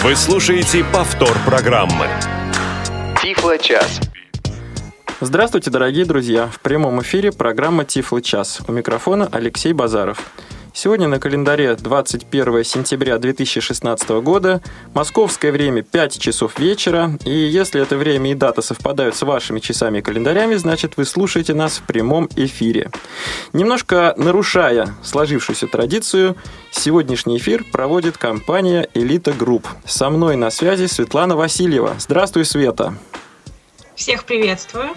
Вы слушаете повтор программы. Тифло-час. Здравствуйте, дорогие друзья! В прямом эфире программа Тифло час. У микрофона Алексей Базаров. Сегодня на календаре 21 сентября 2016 года, московское время 5 часов вечера, и если это время и дата совпадают с вашими часами и календарями, значит вы слушаете нас в прямом эфире. Немножко нарушая сложившуюся традицию, сегодняшний эфир проводит компания «Элита Групп». Со мной на связи Светлана Васильева. Здравствуй, Света! Всех приветствую!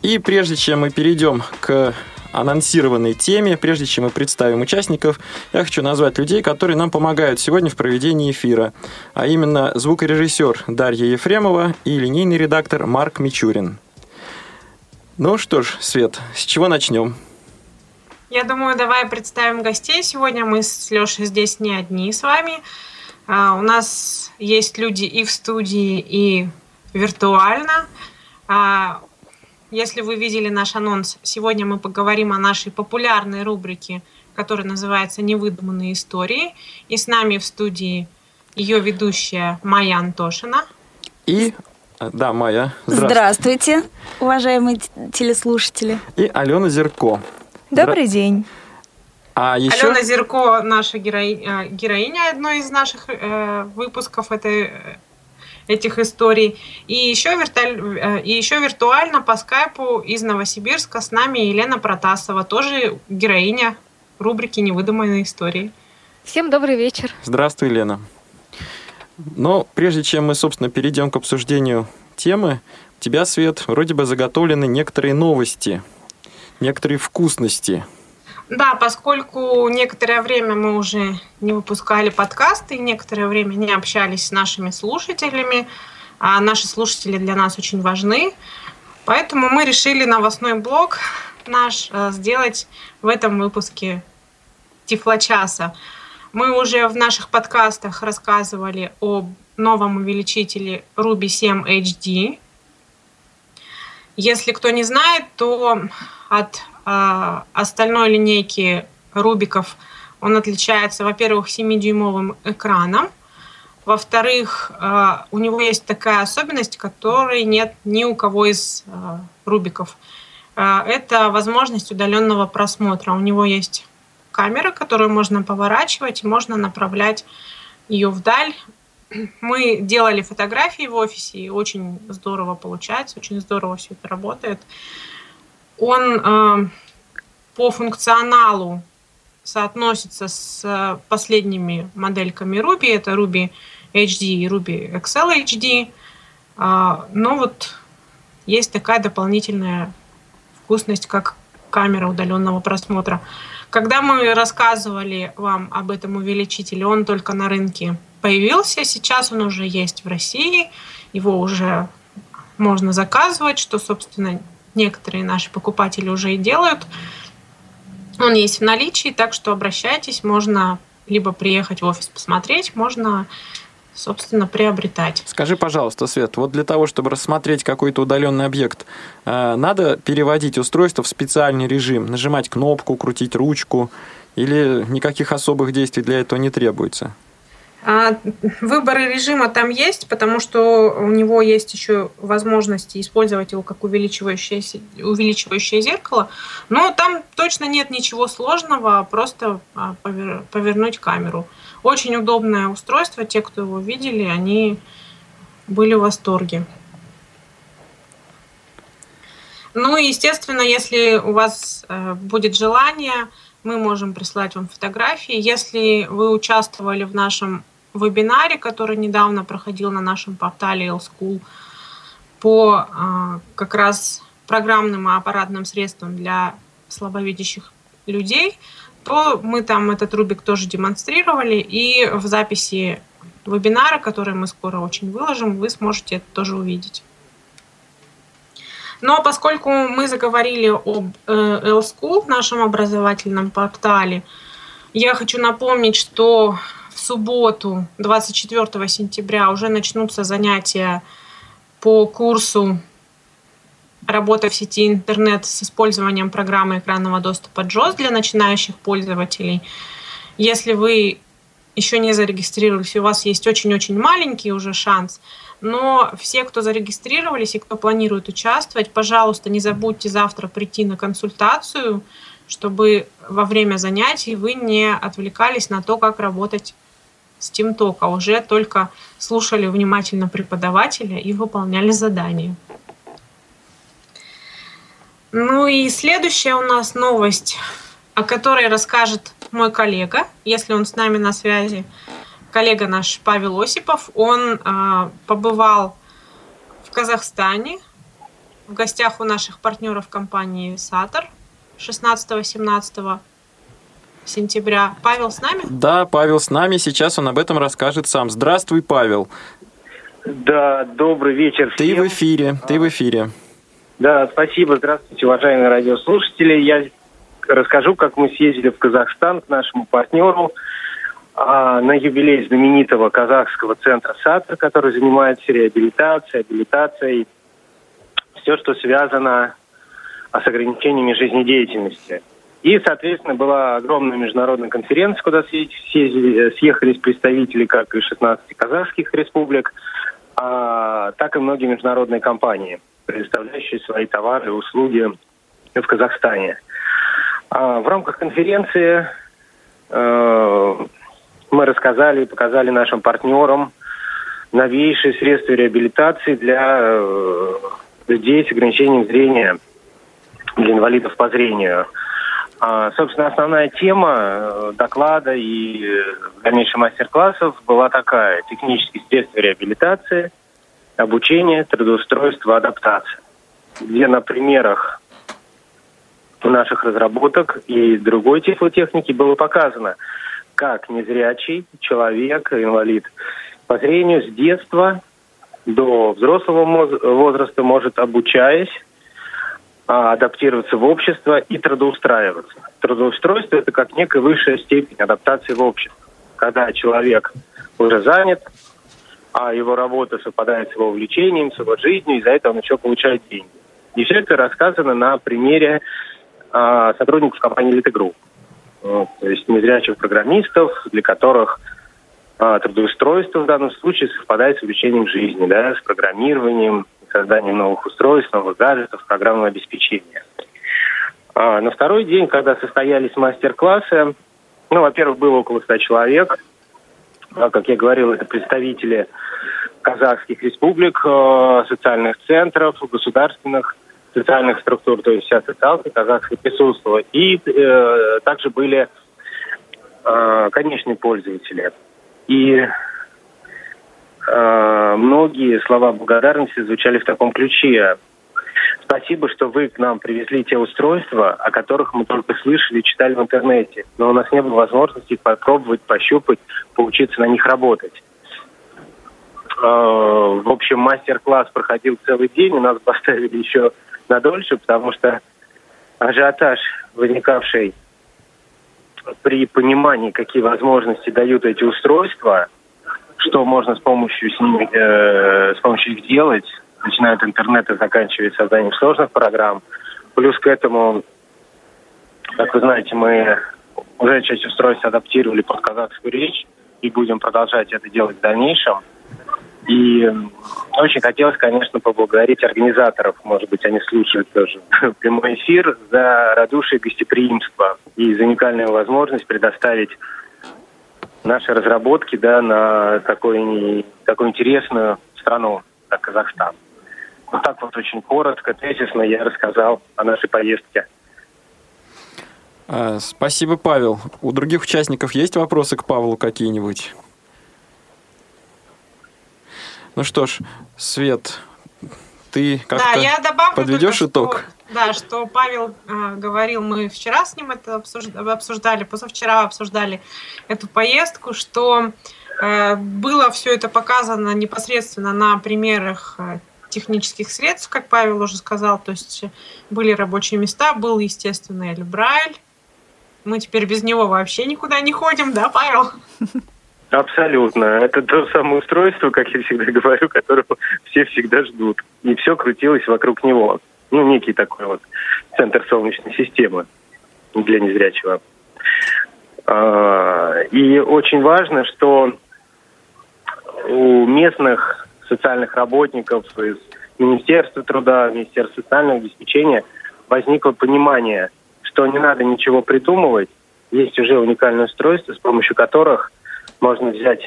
И прежде чем мы перейдем к анонсированной теме. Прежде чем мы представим участников, я хочу назвать людей, которые нам помогают сегодня в проведении эфира. А именно звукорежиссер Дарья Ефремова и линейный редактор Марк Мичурин. Ну что ж, Свет, с чего начнем? Я думаю, давай представим гостей. Сегодня мы с Лешей здесь не одни с вами. А, у нас есть люди и в студии, и виртуально. Если вы видели наш анонс, сегодня мы поговорим о нашей популярной рубрике, которая называется «Невыдуманные истории». И с нами в студии ее ведущая Майя Антошина. И да, Майя. Здравствуйте. Здравствуйте, уважаемые телеслушатели. И Алена Зерко. Добрый Здра... день. А еще... Алена Зерко, наша героиня, героиня одной из наших э, выпусков этой этих историй. И еще, виртуаль... Э, и еще виртуально по скайпу из Новосибирска с нами Елена Протасова, тоже героиня рубрики «Невыдуманные истории». Всем добрый вечер. Здравствуй, Лена. Но прежде чем мы, собственно, перейдем к обсуждению темы, у тебя, Свет, вроде бы заготовлены некоторые новости, некоторые вкусности – да, поскольку некоторое время мы уже не выпускали подкасты, некоторое время не общались с нашими слушателями, а наши слушатели для нас очень важны, поэтому мы решили новостной блог наш э, сделать в этом выпуске Тифлочаса. Мы уже в наших подкастах рассказывали о новом увеличителе Ruby 7 HD. Если кто не знает, то от остальной линейки рубиков он отличается, во-первых, 7-дюймовым экраном, во-вторых, а, у него есть такая особенность, которой нет ни у кого из а, рубиков. Это возможность удаленного просмотра. У него есть камера, которую можно поворачивать, можно направлять ее вдаль. Мы делали фотографии в офисе, и очень здорово получается, очень здорово все это работает. Он э, по функционалу соотносится с э, последними модельками Ruby. Это Ruby HD и Ruby Excel HD. А, но вот есть такая дополнительная вкусность, как камера удаленного просмотра. Когда мы рассказывали вам об этом увеличителе, он только на рынке появился. Сейчас он уже есть в России. Его уже можно заказывать, что, собственно, некоторые наши покупатели уже и делают. Он есть в наличии, так что обращайтесь, можно либо приехать в офис посмотреть, можно собственно, приобретать. Скажи, пожалуйста, Свет, вот для того, чтобы рассмотреть какой-то удаленный объект, э, надо переводить устройство в специальный режим, нажимать кнопку, крутить ручку, или никаких особых действий для этого не требуется? А, выборы режима там есть, потому что у него есть еще возможность использовать его как увеличивающее, увеличивающее зеркало. Но там точно нет ничего сложного, просто а, повернуть камеру. Очень удобное устройство. Те, кто его видели, они были в восторге. Ну и, естественно, если у вас э, будет желание, мы можем прислать вам фотографии. Если вы участвовали в нашем вебинаре, который недавно проходил на нашем портале L-School по а, как раз программным и аппаратным средствам для слабовидящих людей, то мы там этот рубик тоже демонстрировали, и в записи вебинара, который мы скоро очень выложим, вы сможете это тоже увидеть. Но поскольку мы заговорили об э, L-School, нашем образовательном портале, я хочу напомнить, что в субботу, 24 сентября, уже начнутся занятия по курсу работа в сети интернет с использованием программы экранного доступа JOS для начинающих пользователей. Если вы еще не зарегистрировались, у вас есть очень-очень маленький уже шанс, но все, кто зарегистрировались и кто планирует участвовать, пожалуйста, не забудьте завтра прийти на консультацию, чтобы во время занятий вы не отвлекались на то, как работать с TeamTalk, а уже только слушали внимательно преподавателя и выполняли задания. Ну и следующая у нас новость, о которой расскажет мой коллега, если он с нами на связи. Коллега наш Павел Осипов, он э, побывал в Казахстане, в гостях у наших партнеров компании «Сатор» 16-17 сентября. Павел с нами? Да, Павел с нами. Сейчас он об этом расскажет сам. Здравствуй, Павел. Да, добрый вечер всем. Ты в эфире, ты в эфире. Да, спасибо. Здравствуйте, уважаемые радиослушатели. Я расскажу, как мы съездили в Казахстан к нашему партнеру а, на юбилей знаменитого казахского центра САТР, который занимается реабилитацией, абилитацией, все, что связано с ограничениями жизнедеятельности. И, соответственно, была огромная международная конференция, куда съехались представители как из 16 казахских республик, а, так и многие международные компании, предоставляющие свои товары и услуги в Казахстане. А, в рамках конференции э, мы рассказали и показали нашим партнерам новейшие средства реабилитации для э, людей с ограничением зрения, для инвалидов по зрению – собственно, основная тема э, доклада и э, дальнейших мастер-классов была такая. Технические средства реабилитации, обучение, трудоустройство, адаптация. Где на примерах наших разработок и другой тифлотехники было показано, как незрячий человек, инвалид по зрению с детства до взрослого возраста может, обучаясь, а, адаптироваться в общество и трудоустраиваться. Трудоустройство – это как некая высшая степень адаптации в общество. Когда человек уже занят, а его работа совпадает с его увлечением, с его жизнью, и за это он еще получает деньги. И все это рассказано на примере а, сотрудников компании Group. Вот, то есть незрячих программистов, для которых а, трудоустройство в данном случае совпадает с увлечением жизни, да, с программированием, созданием новых устройств, новых гаджетов, программного обеспечения. А на второй день, когда состоялись мастер-классы, ну, во-первых, было около 100 человек. А, как я говорил, это представители казахских республик, э, социальных центров, государственных социальных структур, то есть вся социалка казахская присутствовала. И э, также были э, конечные пользователи. И многие слова благодарности звучали в таком ключе. Спасибо, что вы к нам привезли те устройства, о которых мы только слышали и читали в интернете, но у нас не было возможности попробовать, пощупать, поучиться на них работать. Э, в общем, мастер-класс проходил целый день, у нас поставили еще на дольше, потому что ажиотаж, возникавший при понимании, какие возможности дают эти устройства, что можно с помощью с ними, э, с помощью их делать, начиная от интернета, заканчивая созданием сложных программ. Плюс к этому, как вы знаете, мы уже часть устройств адаптировали под казахскую речь и будем продолжать это делать в дальнейшем. И очень хотелось, конечно, поблагодарить организаторов, может быть, они слушают тоже прямой эфир, за радушие гостеприимство и за уникальную возможность предоставить наши разработки да, на такой, такую интересную страну, как Казахстан. Вот так вот очень коротко, тезисно я рассказал о нашей поездке. А, спасибо, Павел. У других участников есть вопросы к Павлу какие-нибудь? Ну что ж, Свет, ты как-то да, подведешь только, итог? Что да, что Павел э, говорил, мы вчера с ним это обсуждали, позавчера обсуждали эту поездку, что э, было все это показано непосредственно на примерах э, технических средств, как Павел уже сказал, то есть были рабочие места, был, естественно, Эльбрайль. Мы теперь без него вообще никуда не ходим, да, Павел? Абсолютно. Это то самое устройство, как я всегда говорю, которого все всегда ждут. И все крутилось вокруг него ну, некий такой вот центр Солнечной системы для незрячего. А, и очень важно, что у местных социальных работников из Министерства труда, Министерства социального обеспечения возникло понимание, что не надо ничего придумывать, есть уже уникальное устройство, с помощью которых можно взять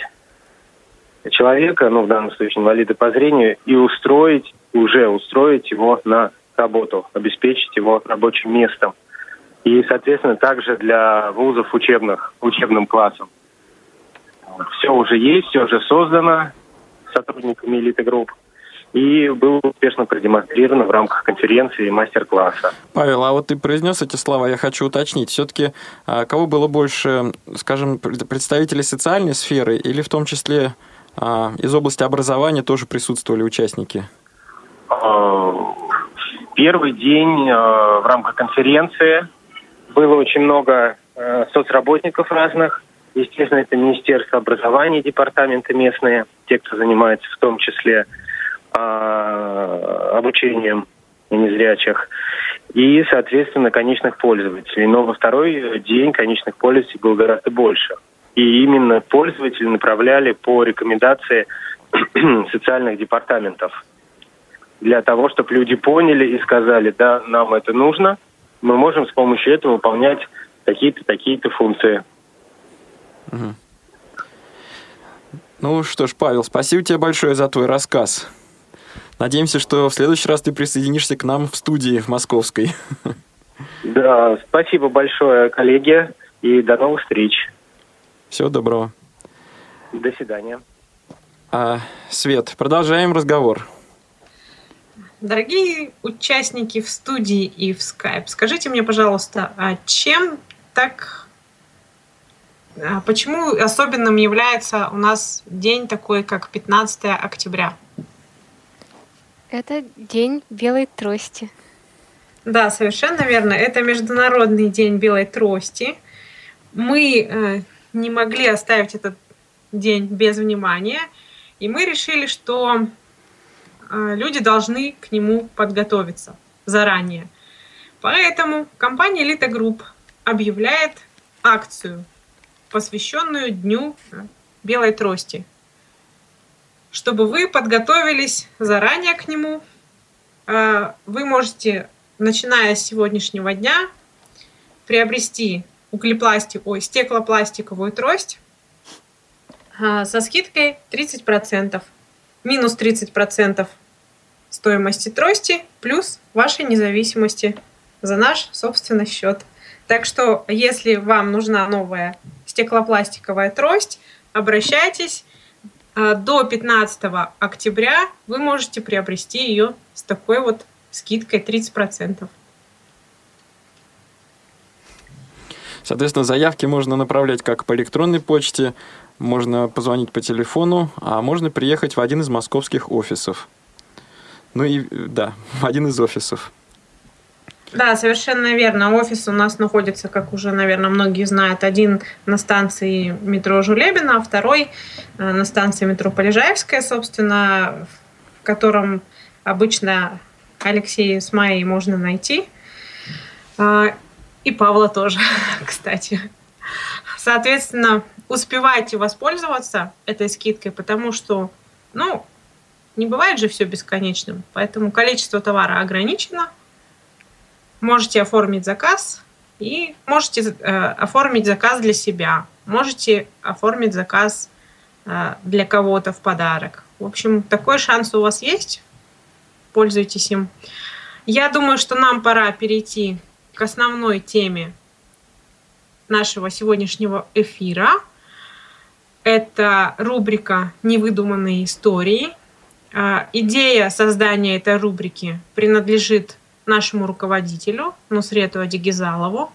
человека, ну в данном случае инвалида по зрению, и устроить, уже устроить его на работу, обеспечить его рабочим местом. И, соответственно, также для вузов учебных, учебным классом. Все уже есть, все уже создано сотрудниками элиты групп и было успешно продемонстрировано в рамках конференции и мастер-класса. Павел, а вот ты произнес эти слова, я хочу уточнить. Все-таки а, кого было больше, скажем, представителей социальной сферы или в том числе а, из области образования тоже присутствовали участники? Первый день в рамках конференции было очень много соцработников разных. Естественно, это Министерство образования, департаменты местные, те, кто занимается в том числе а, обучением незрячих и, соответственно, конечных пользователей. Но во второй день конечных пользователей было гораздо больше. И именно пользователи направляли по рекомендации социальных департаментов для того, чтобы люди поняли и сказали, да, нам это нужно, мы можем с помощью этого выполнять такие-то, такие-то функции. Угу. Ну что ж, Павел, спасибо тебе большое за твой рассказ. Надеемся, что в следующий раз ты присоединишься к нам в студии в Московской. Да, спасибо большое, коллеги, и до новых встреч. Всего доброго. До свидания. А, Свет, продолжаем разговор. Дорогие участники в студии и в Skype, скажите мне, пожалуйста, а чем так... А почему особенным является у нас день такой, как 15 октября? Это день белой трости. Да, совершенно верно. Это Международный день белой трости. Мы э, не могли оставить этот день без внимания, и мы решили, что люди должны к нему подготовиться заранее. Поэтому компания Elite Group объявляет акцию, посвященную Дню белой трости – чтобы вы подготовились заранее к нему. А, вы можете, начиная с сегодняшнего дня, приобрести углепластик, ой, стеклопластиковую трость со скидкой 30%. Минус 30% стоимости трости плюс вашей независимости за наш собственный счет. Так что, если вам нужна новая стеклопластиковая трость, обращайтесь. А, до 15 октября вы можете приобрести ее с такой вот скидкой 30%. Соответственно, заявки можно направлять как по электронной почте, можно позвонить по телефону, а можно приехать в один из московских офисов. Ну и да, в один из офисов. Да, совершенно верно. Офис у нас находится, как уже, наверное, многие знают, один на станции метро Жулебина, а второй э, на станции метро Полежаевская, собственно, в котором обычно Алексея с Майей можно найти. А, и Павла тоже, кстати. Соответственно, успевайте воспользоваться этой скидкой, потому что, ну, не бывает же все бесконечным, поэтому количество товара ограничено – можете оформить заказ и можете э, оформить заказ для себя, можете оформить заказ э, для кого-то в подарок. В общем, такой шанс у вас есть. Пользуйтесь им. Я думаю, что нам пора перейти к основной теме нашего сегодняшнего эфира. Это рубрика «Невыдуманные истории». Э, идея создания этой рубрики принадлежит нашему руководителю Нусрету Адигизалову.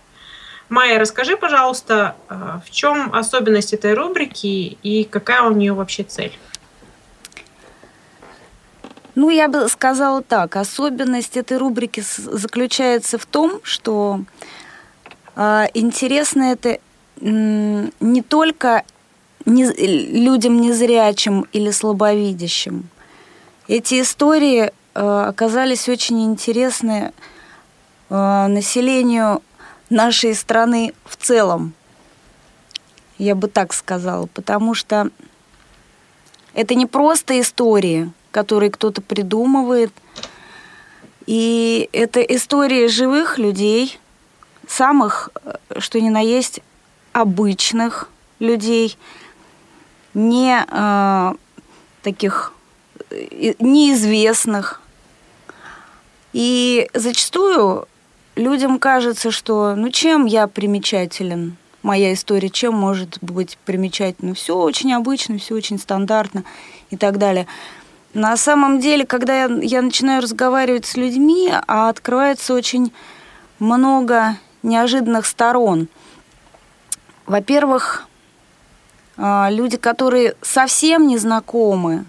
Майя, расскажи, пожалуйста, э, в чем особенность этой рубрики и какая у нее вообще цель? Ну, я бы сказала так. Особенность этой рубрики заключается в том, что э, интересно это не только не, людям незрячим или слабовидящим. Эти истории Э, оказались очень интересны э, населению нашей страны в целом. Я бы так сказала, потому что это не просто истории, которые кто-то придумывает, и это истории живых людей, самых, э, что ни на есть, обычных людей, не э, таких э, неизвестных. И зачастую людям кажется, что ну чем я примечателен, моя история, чем может быть примечательна. Все очень обычно, все очень стандартно и так далее. На самом деле, когда я, я начинаю разговаривать с людьми, а открывается очень много неожиданных сторон. Во-первых, люди, которые совсем не знакомы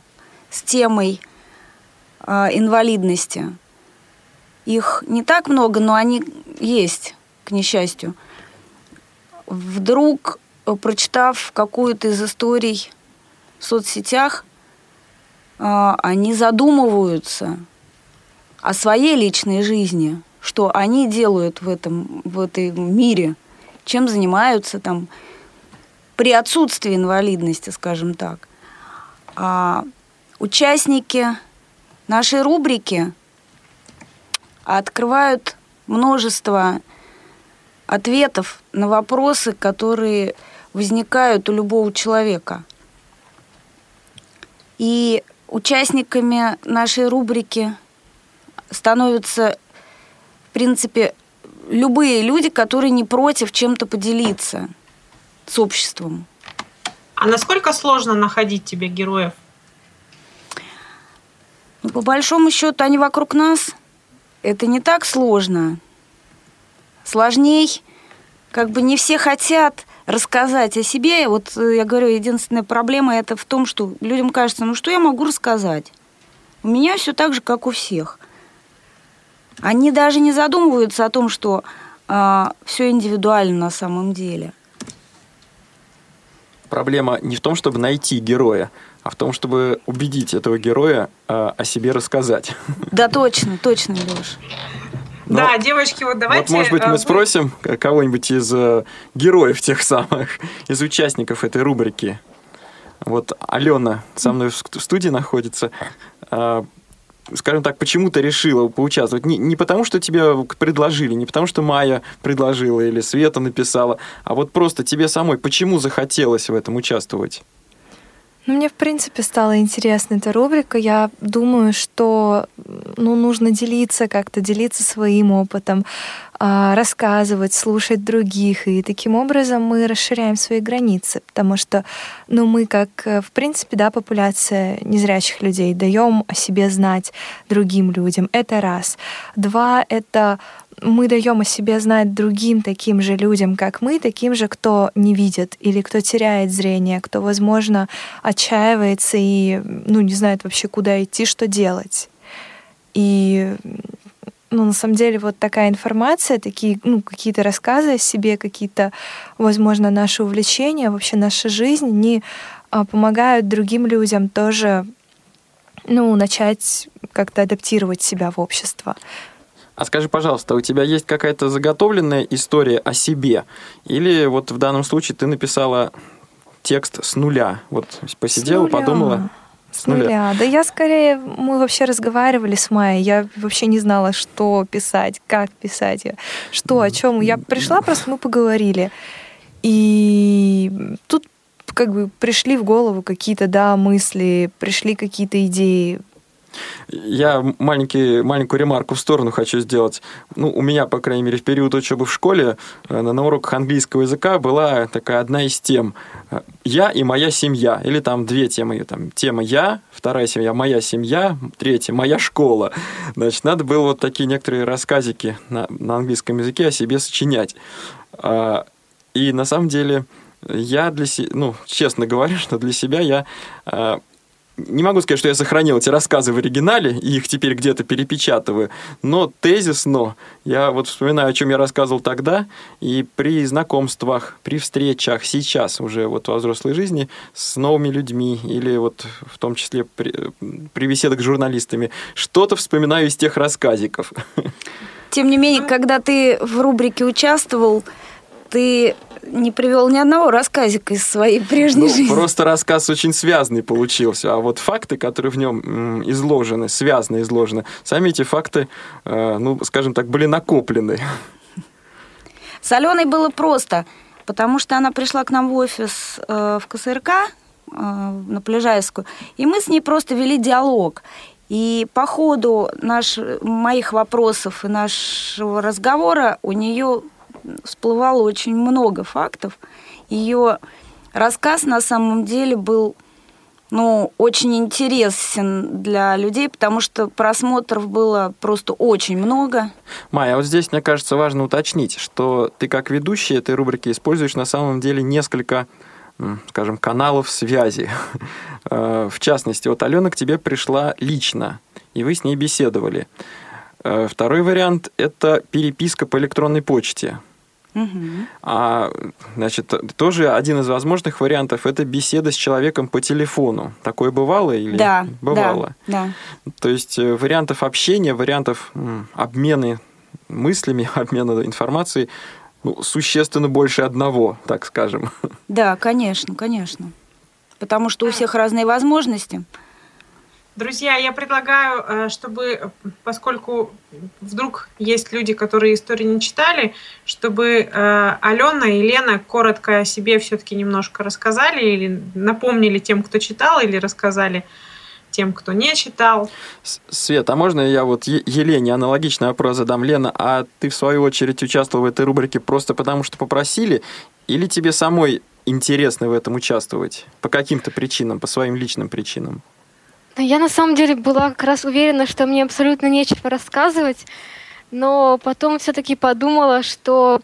с темой а, инвалидности, их не так много, но они есть, к несчастью. Вдруг, прочитав какую-то из историй в соцсетях, а, они задумываются о своей личной жизни, что они делают в этом, в этом мире, чем занимаются там при отсутствии инвалидности, скажем так. А участники нашей рубрики открывают множество ответов на вопросы, которые возникают у любого человека. И участниками нашей рубрики становятся, в принципе, любые люди, которые не против чем-то поделиться с обществом. А насколько сложно находить тебе героев? Ну, по большому счету, они вокруг нас. Это не так сложно. Сложней, как бы не все хотят рассказать о себе. Вот э, я говорю, единственная проблема это в том, что людям кажется, ну что я могу рассказать? У меня все так же, как у всех. Они даже не задумываются о том, что э, а, все индивидуально на самом деле проблема не в том, чтобы найти героя, а в том, чтобы убедить этого героя э, о себе рассказать. Да, точно, точно, Леш. Но, да, девочки, вот давайте... Вот, может быть, мы э, спросим кого-нибудь из э, героев тех самых, из участников этой рубрики. Вот Алена со мной в студии находится. А, скажем так, почему ты решила поучаствовать? Не, не потому, что тебе предложили, не потому, что Майя предложила или Света написала, а вот просто тебе самой, почему захотелось в этом участвовать? Ну, мне, в принципе, стала интересна эта рубрика. Я думаю, что ну, нужно делиться как-то, делиться своим опытом, а, рассказывать, слушать других. И таким образом мы расширяем свои границы, потому что ну, мы, как, э, в принципе, да, популяция незрячих людей, даем о себе знать другим людям. Это раз. Два — это мы даем о себе знать другим таким же людям, как мы, таким же, кто не видит или кто теряет зрение, кто, возможно, отчаивается и ну, не знает вообще, куда идти, что делать. И ну, на самом деле, вот такая информация, такие, ну, какие-то рассказы о себе, какие-то, возможно, наши увлечения, вообще наша жизнь, они а, помогают другим людям тоже, ну, начать как-то адаптировать себя в общество. А скажи, пожалуйста, у тебя есть какая-то заготовленная история о себе? Или вот в данном случае ты написала текст с нуля? Вот посидела, подумала? С нуля. нуля. Да я скорее, мы вообще разговаривали с Майей, я вообще не знала, что писать, как писать, что, о чем. Я пришла, просто мы поговорили. И тут как бы пришли в голову какие-то, да, мысли, пришли какие-то идеи, я маленький, маленькую ремарку в сторону хочу сделать. Ну, у меня, по крайней мере, в период учебы в школе э, на уроках английского языка была такая одна из тем «Я и моя семья». Или там две темы. Там, тема «Я», вторая семья «Моя семья», третья «Моя школа». Значит, надо было вот такие некоторые рассказики на, на английском языке о себе сочинять. А, и на самом деле я для себя, ну, честно говоря, что для себя я а, не могу сказать, что я сохранил эти рассказы в оригинале и их теперь где-то перепечатываю, но тезисно я вот вспоминаю, о чем я рассказывал тогда, и при знакомствах, при встречах сейчас уже вот во взрослой жизни с новыми людьми или вот в том числе при, при беседах с журналистами, что-то вспоминаю из тех рассказиков. Тем не менее, когда ты в рубрике участвовал, ты не привел ни одного рассказика из своей прежней Ну, жизни. просто рассказ очень связанный получился, а вот факты, которые в нем изложены, связно изложены, сами эти факты, э, ну, скажем так, были накоплены. С Аленой было просто, потому что она пришла к нам в офис э, в КСРК э, на Полежаевскую, и мы с ней просто вели диалог. И по ходу наш, моих вопросов и нашего разговора у нее всплывало очень много фактов. Ее рассказ на самом деле был ну, очень интересен для людей, потому что просмотров было просто очень много. Майя, а вот здесь, мне кажется, важно уточнить, что ты как ведущий этой рубрики используешь на самом деле несколько, скажем, каналов связи. Э, В частности, вот Алена к тебе пришла лично, и вы с ней беседовали. Э, Второй вариант – это переписка по электронной почте. А, значит, тоже один из возможных вариантов – это беседа с человеком по телефону. Такое бывало или Да, бывало? да, да. То есть э, вариантов общения, вариантов обмена мыслями, обмена информацией ну, существенно больше одного, так скажем. Да, конечно, конечно. Потому что у всех разные возможности. Друзья, я предлагаю, э, чтобы, поскольку вдруг есть люди, которые истории не читали, чтобы э, Алена и Лена коротко о себе все-таки немножко рассказали или напомнили тем, кто читал, или рассказали тем, кто не читал. Свет, а можно я вот Елене аналогичный вопрос задам? Лена, а ты в свою очередь участвовал в этой рубрике просто потому, что попросили? Или тебе самой интересно в этом участвовать? По каким-то причинам, по своим личным причинам? Ну, Я на самом деле была как раз уверена, что мне абсолютно нечего рассказывать, но потом все-таки подумала, что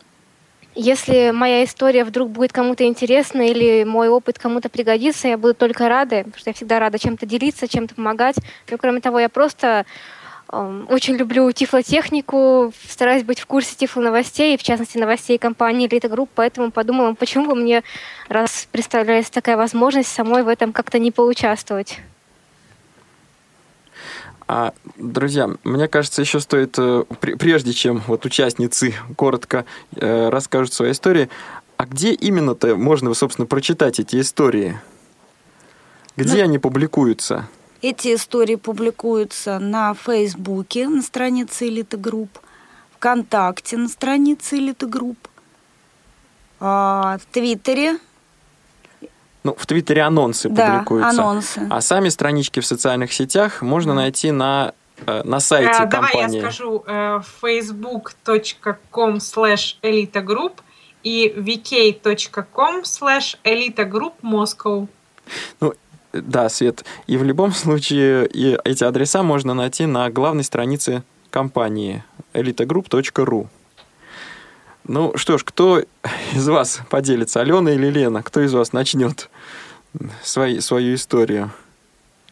если моя история вдруг будет кому-то интересна или мой опыт кому-то пригодится, я буду только рада, потому что я всегда рада чем-то делиться, чем-то помогать. Ну, кроме того, я просто эм, очень люблю тифлотехнику, стараюсь быть в курсе тифло-новостей, в частности, новостей компании Elite Group, поэтому подумала, почему бы мне, раз представляется такая возможность, самой в этом как-то не поучаствовать. А, друзья, мне кажется, еще стоит, э, пр- прежде чем вот участницы коротко э, расскажут свои истории, а где именно-то можно, собственно, прочитать эти истории? Где Ну- они публикуются? Эти истории публикуются на Фейсбуке, на странице Элиты Групп, ВКонтакте на странице Элиты Групп, а, в Твиттере, Ну, в Твиттере анонсы да, публикуются. анонсы. А сами странички в социальных сетях можно найти на, э, на сайте Э, Давай я компании. скажу э, facebook.com slash elitagroup и vk.com slash elitagroup Moscow. Да, Свет. И в любом случае и эти адреса можно найти на главной странице компании elitagroup.ru. Ну что ж, кто из вас поделится, Алена или Лена? Кто из вас начнет свои, свою историю?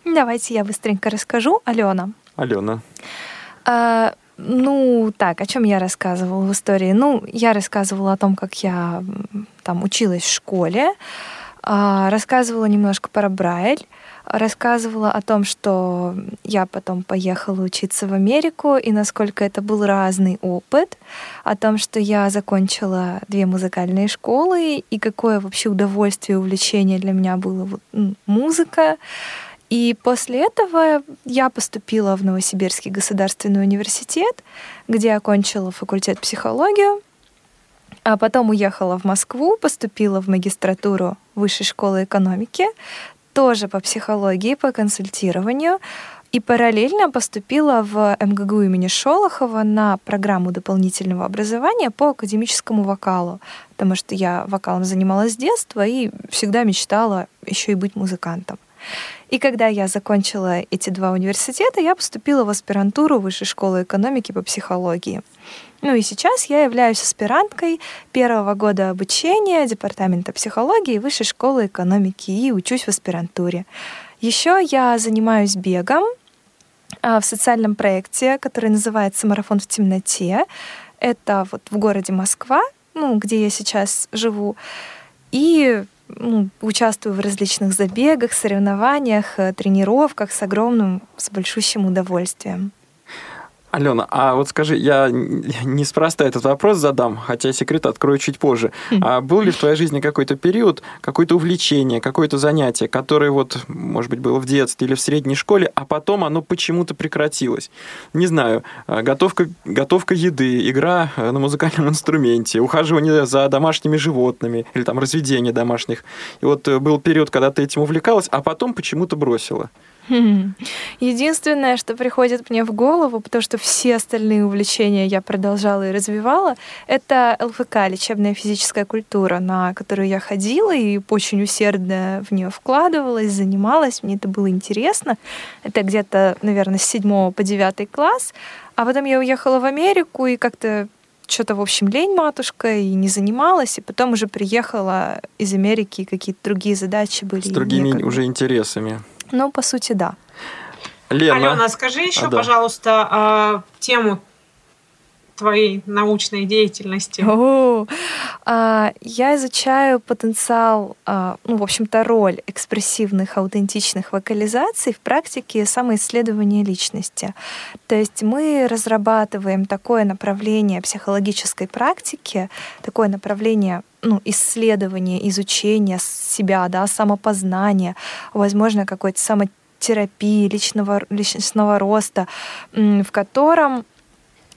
Давайте я быстренько расскажу. Алена. Алена. А, ну, так, о чем я рассказывала в истории? Ну, я рассказывала о том, как я там училась в школе, а, рассказывала немножко про Брайль, рассказывала о том, что я потом поехала учиться в Америку и насколько это был разный опыт, о том, что я закончила две музыкальные школы и какое вообще удовольствие и увлечение для меня было музыка. И после этого я поступила в Новосибирский государственный университет, где окончила факультет психологию, а потом уехала в Москву, поступила в магистратуру Высшей школы экономики, тоже по психологии, по консультированию, и параллельно поступила в МГГУ имени Шолохова на программу дополнительного образования по академическому вокалу, потому что я вокалом занималась с детства и всегда мечтала еще и быть музыкантом. И когда я закончила эти два университета, я поступила в аспирантуру Высшей школы экономики по психологии. Ну и сейчас я являюсь аспиранткой первого года обучения Департамента психологии Высшей школы экономики и учусь в аспирантуре. Еще я занимаюсь бегом а, в социальном проекте, который называется «Марафон в темноте». Это вот в городе Москва, ну, где я сейчас живу. И ну, участвую в различных забегах, соревнованиях, э, тренировках с огромным, с большущим удовольствием. Алена, а вот скажи, я неспроста этот вопрос задам, хотя секрет открою чуть позже. Хм. А был ли в твоей жизни какой-то период, какое-то увлечение, какое-то занятие, которое вот, может быть, было в детстве или в средней школе, а потом оно почему-то прекратилось? Не знаю, а, готовка, готовка еды, игра э, на музыкальном инструменте, ухаживание за домашними животными или там разведение домашних. И вот э, был период, когда ты этим увлекалась, а потом почему-то бросила. Единственное, что приходит мне в голову, потому что все остальные увлечения я продолжала и развивала, это ЛФК, лечебная физическая культура, на которую я ходила и очень усердно в нее вкладывалась, занималась, мне это было интересно. Это где-то, наверное, с 7 по 9 класс. А потом я уехала в Америку и как-то что-то, в общем, лень матушка, и не занималась, и потом уже приехала из Америки, и какие-то другие задачи были. С другими некогда. уже интересами. Ну, по сути, да. Лена, Алена, скажи еще, а, да. пожалуйста, а, тему твоей научной деятельности? О, а, я изучаю потенциал, а, ну, в общем-то, роль экспрессивных, аутентичных вокализаций в практике самоисследования личности. То есть мы разрабатываем такое направление психологической практики, такое направление ну, исследования, изучения себя, да, самопознания, возможно, какой-то самотерапии, личного, личностного роста, в котором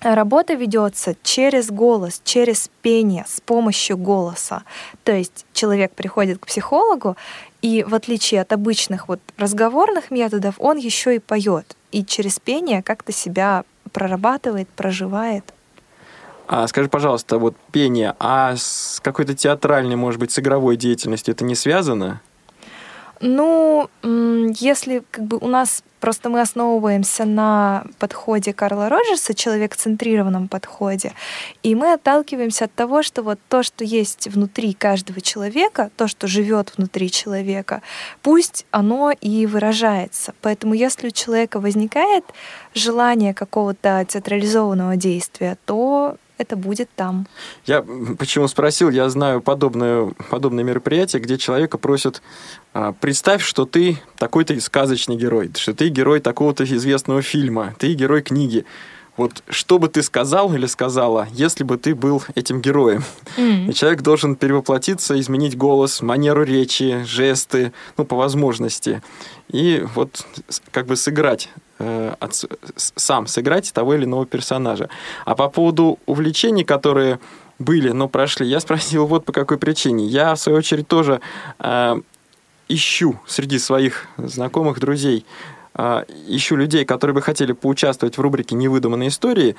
Работа ведется через голос, через пение, с помощью голоса. То есть человек приходит к психологу, и в отличие от обычных вот разговорных методов, он еще и поет. И через пение как-то себя прорабатывает, проживает. А скажи, пожалуйста, вот пение, а с какой-то театральной, может быть, с игровой деятельностью это не связано? Ну, если как бы у нас просто мы основываемся на подходе Карла Роджерса, человек-центрированном подходе, и мы отталкиваемся от того, что вот то, что есть внутри каждого человека, то, что живет внутри человека, пусть оно и выражается. Поэтому если у человека возникает желание какого-то театрализованного действия, то это будет там. Я почему спросил, я знаю подобное, подобное мероприятие, где человека просят а, представь, что ты такой-то сказочный герой, что ты герой такого-то известного фильма, ты герой книги. Вот что бы ты сказал или сказала, если бы ты был этим героем? Mm. И человек должен перевоплотиться, изменить голос, манеру речи, жесты, ну, по возможности. И вот как бы сыграть Э, от, сам сыграть того или иного персонажа. А по поводу увлечений, которые были, но прошли, я спросил вот по какой причине. Я, в свою очередь, тоже э, ищу среди своих знакомых, друзей, э, ищу людей, которые бы хотели поучаствовать в рубрике «Невыдуманные истории».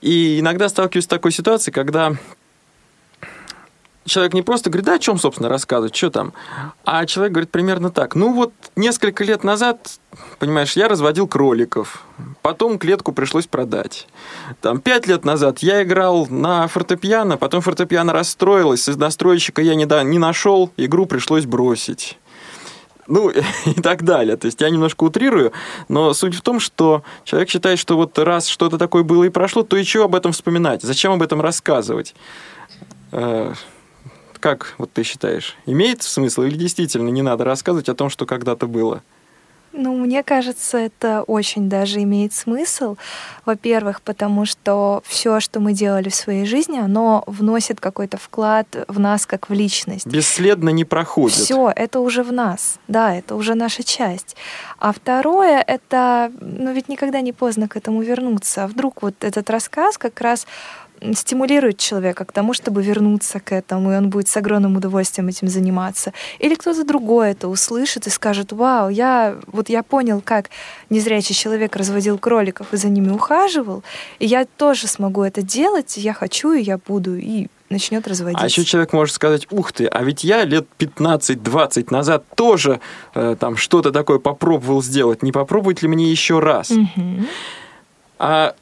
И иногда сталкиваюсь с такой ситуацией, когда человек не просто говорит, да, о чем, собственно, рассказывать, что там, а человек говорит примерно так. Ну вот несколько лет назад, понимаешь, я разводил кроликов, потом клетку пришлось продать. Там пять лет назад я играл на фортепиано, потом фортепиано расстроилось, из настройщика я не, да, не нашел, игру пришлось бросить ну и так далее. То есть я немножко утрирую, но суть в том, что человек считает, что вот раз что-то такое было и прошло, то и чего об этом вспоминать? Зачем об этом рассказывать? Как вот ты считаешь, имеет смысл или действительно не надо рассказывать о том, что когда-то было? Ну, мне кажется, это очень даже имеет смысл. Во-первых, потому что все, что мы делали в своей жизни, оно вносит какой-то вклад в нас как в личность. Бесследно не проходит. Все, это уже в нас. Да, это уже наша часть. А второе, это, ну ведь никогда не поздно к этому вернуться. А вдруг вот этот рассказ как раз стимулирует человека к тому, чтобы вернуться к этому, и он будет с огромным удовольствием этим заниматься. Или кто-то другой это услышит и скажет, вау, я, вот я понял, как незрячий человек разводил кроликов и за ними ухаживал, и я тоже смогу это делать, я хочу, и я буду, и начнет разводить. А еще человек может сказать, ух ты, а ведь я лет 15-20 назад тоже э, там что-то такое попробовал сделать. Не попробовать ли мне еще раз? Угу. А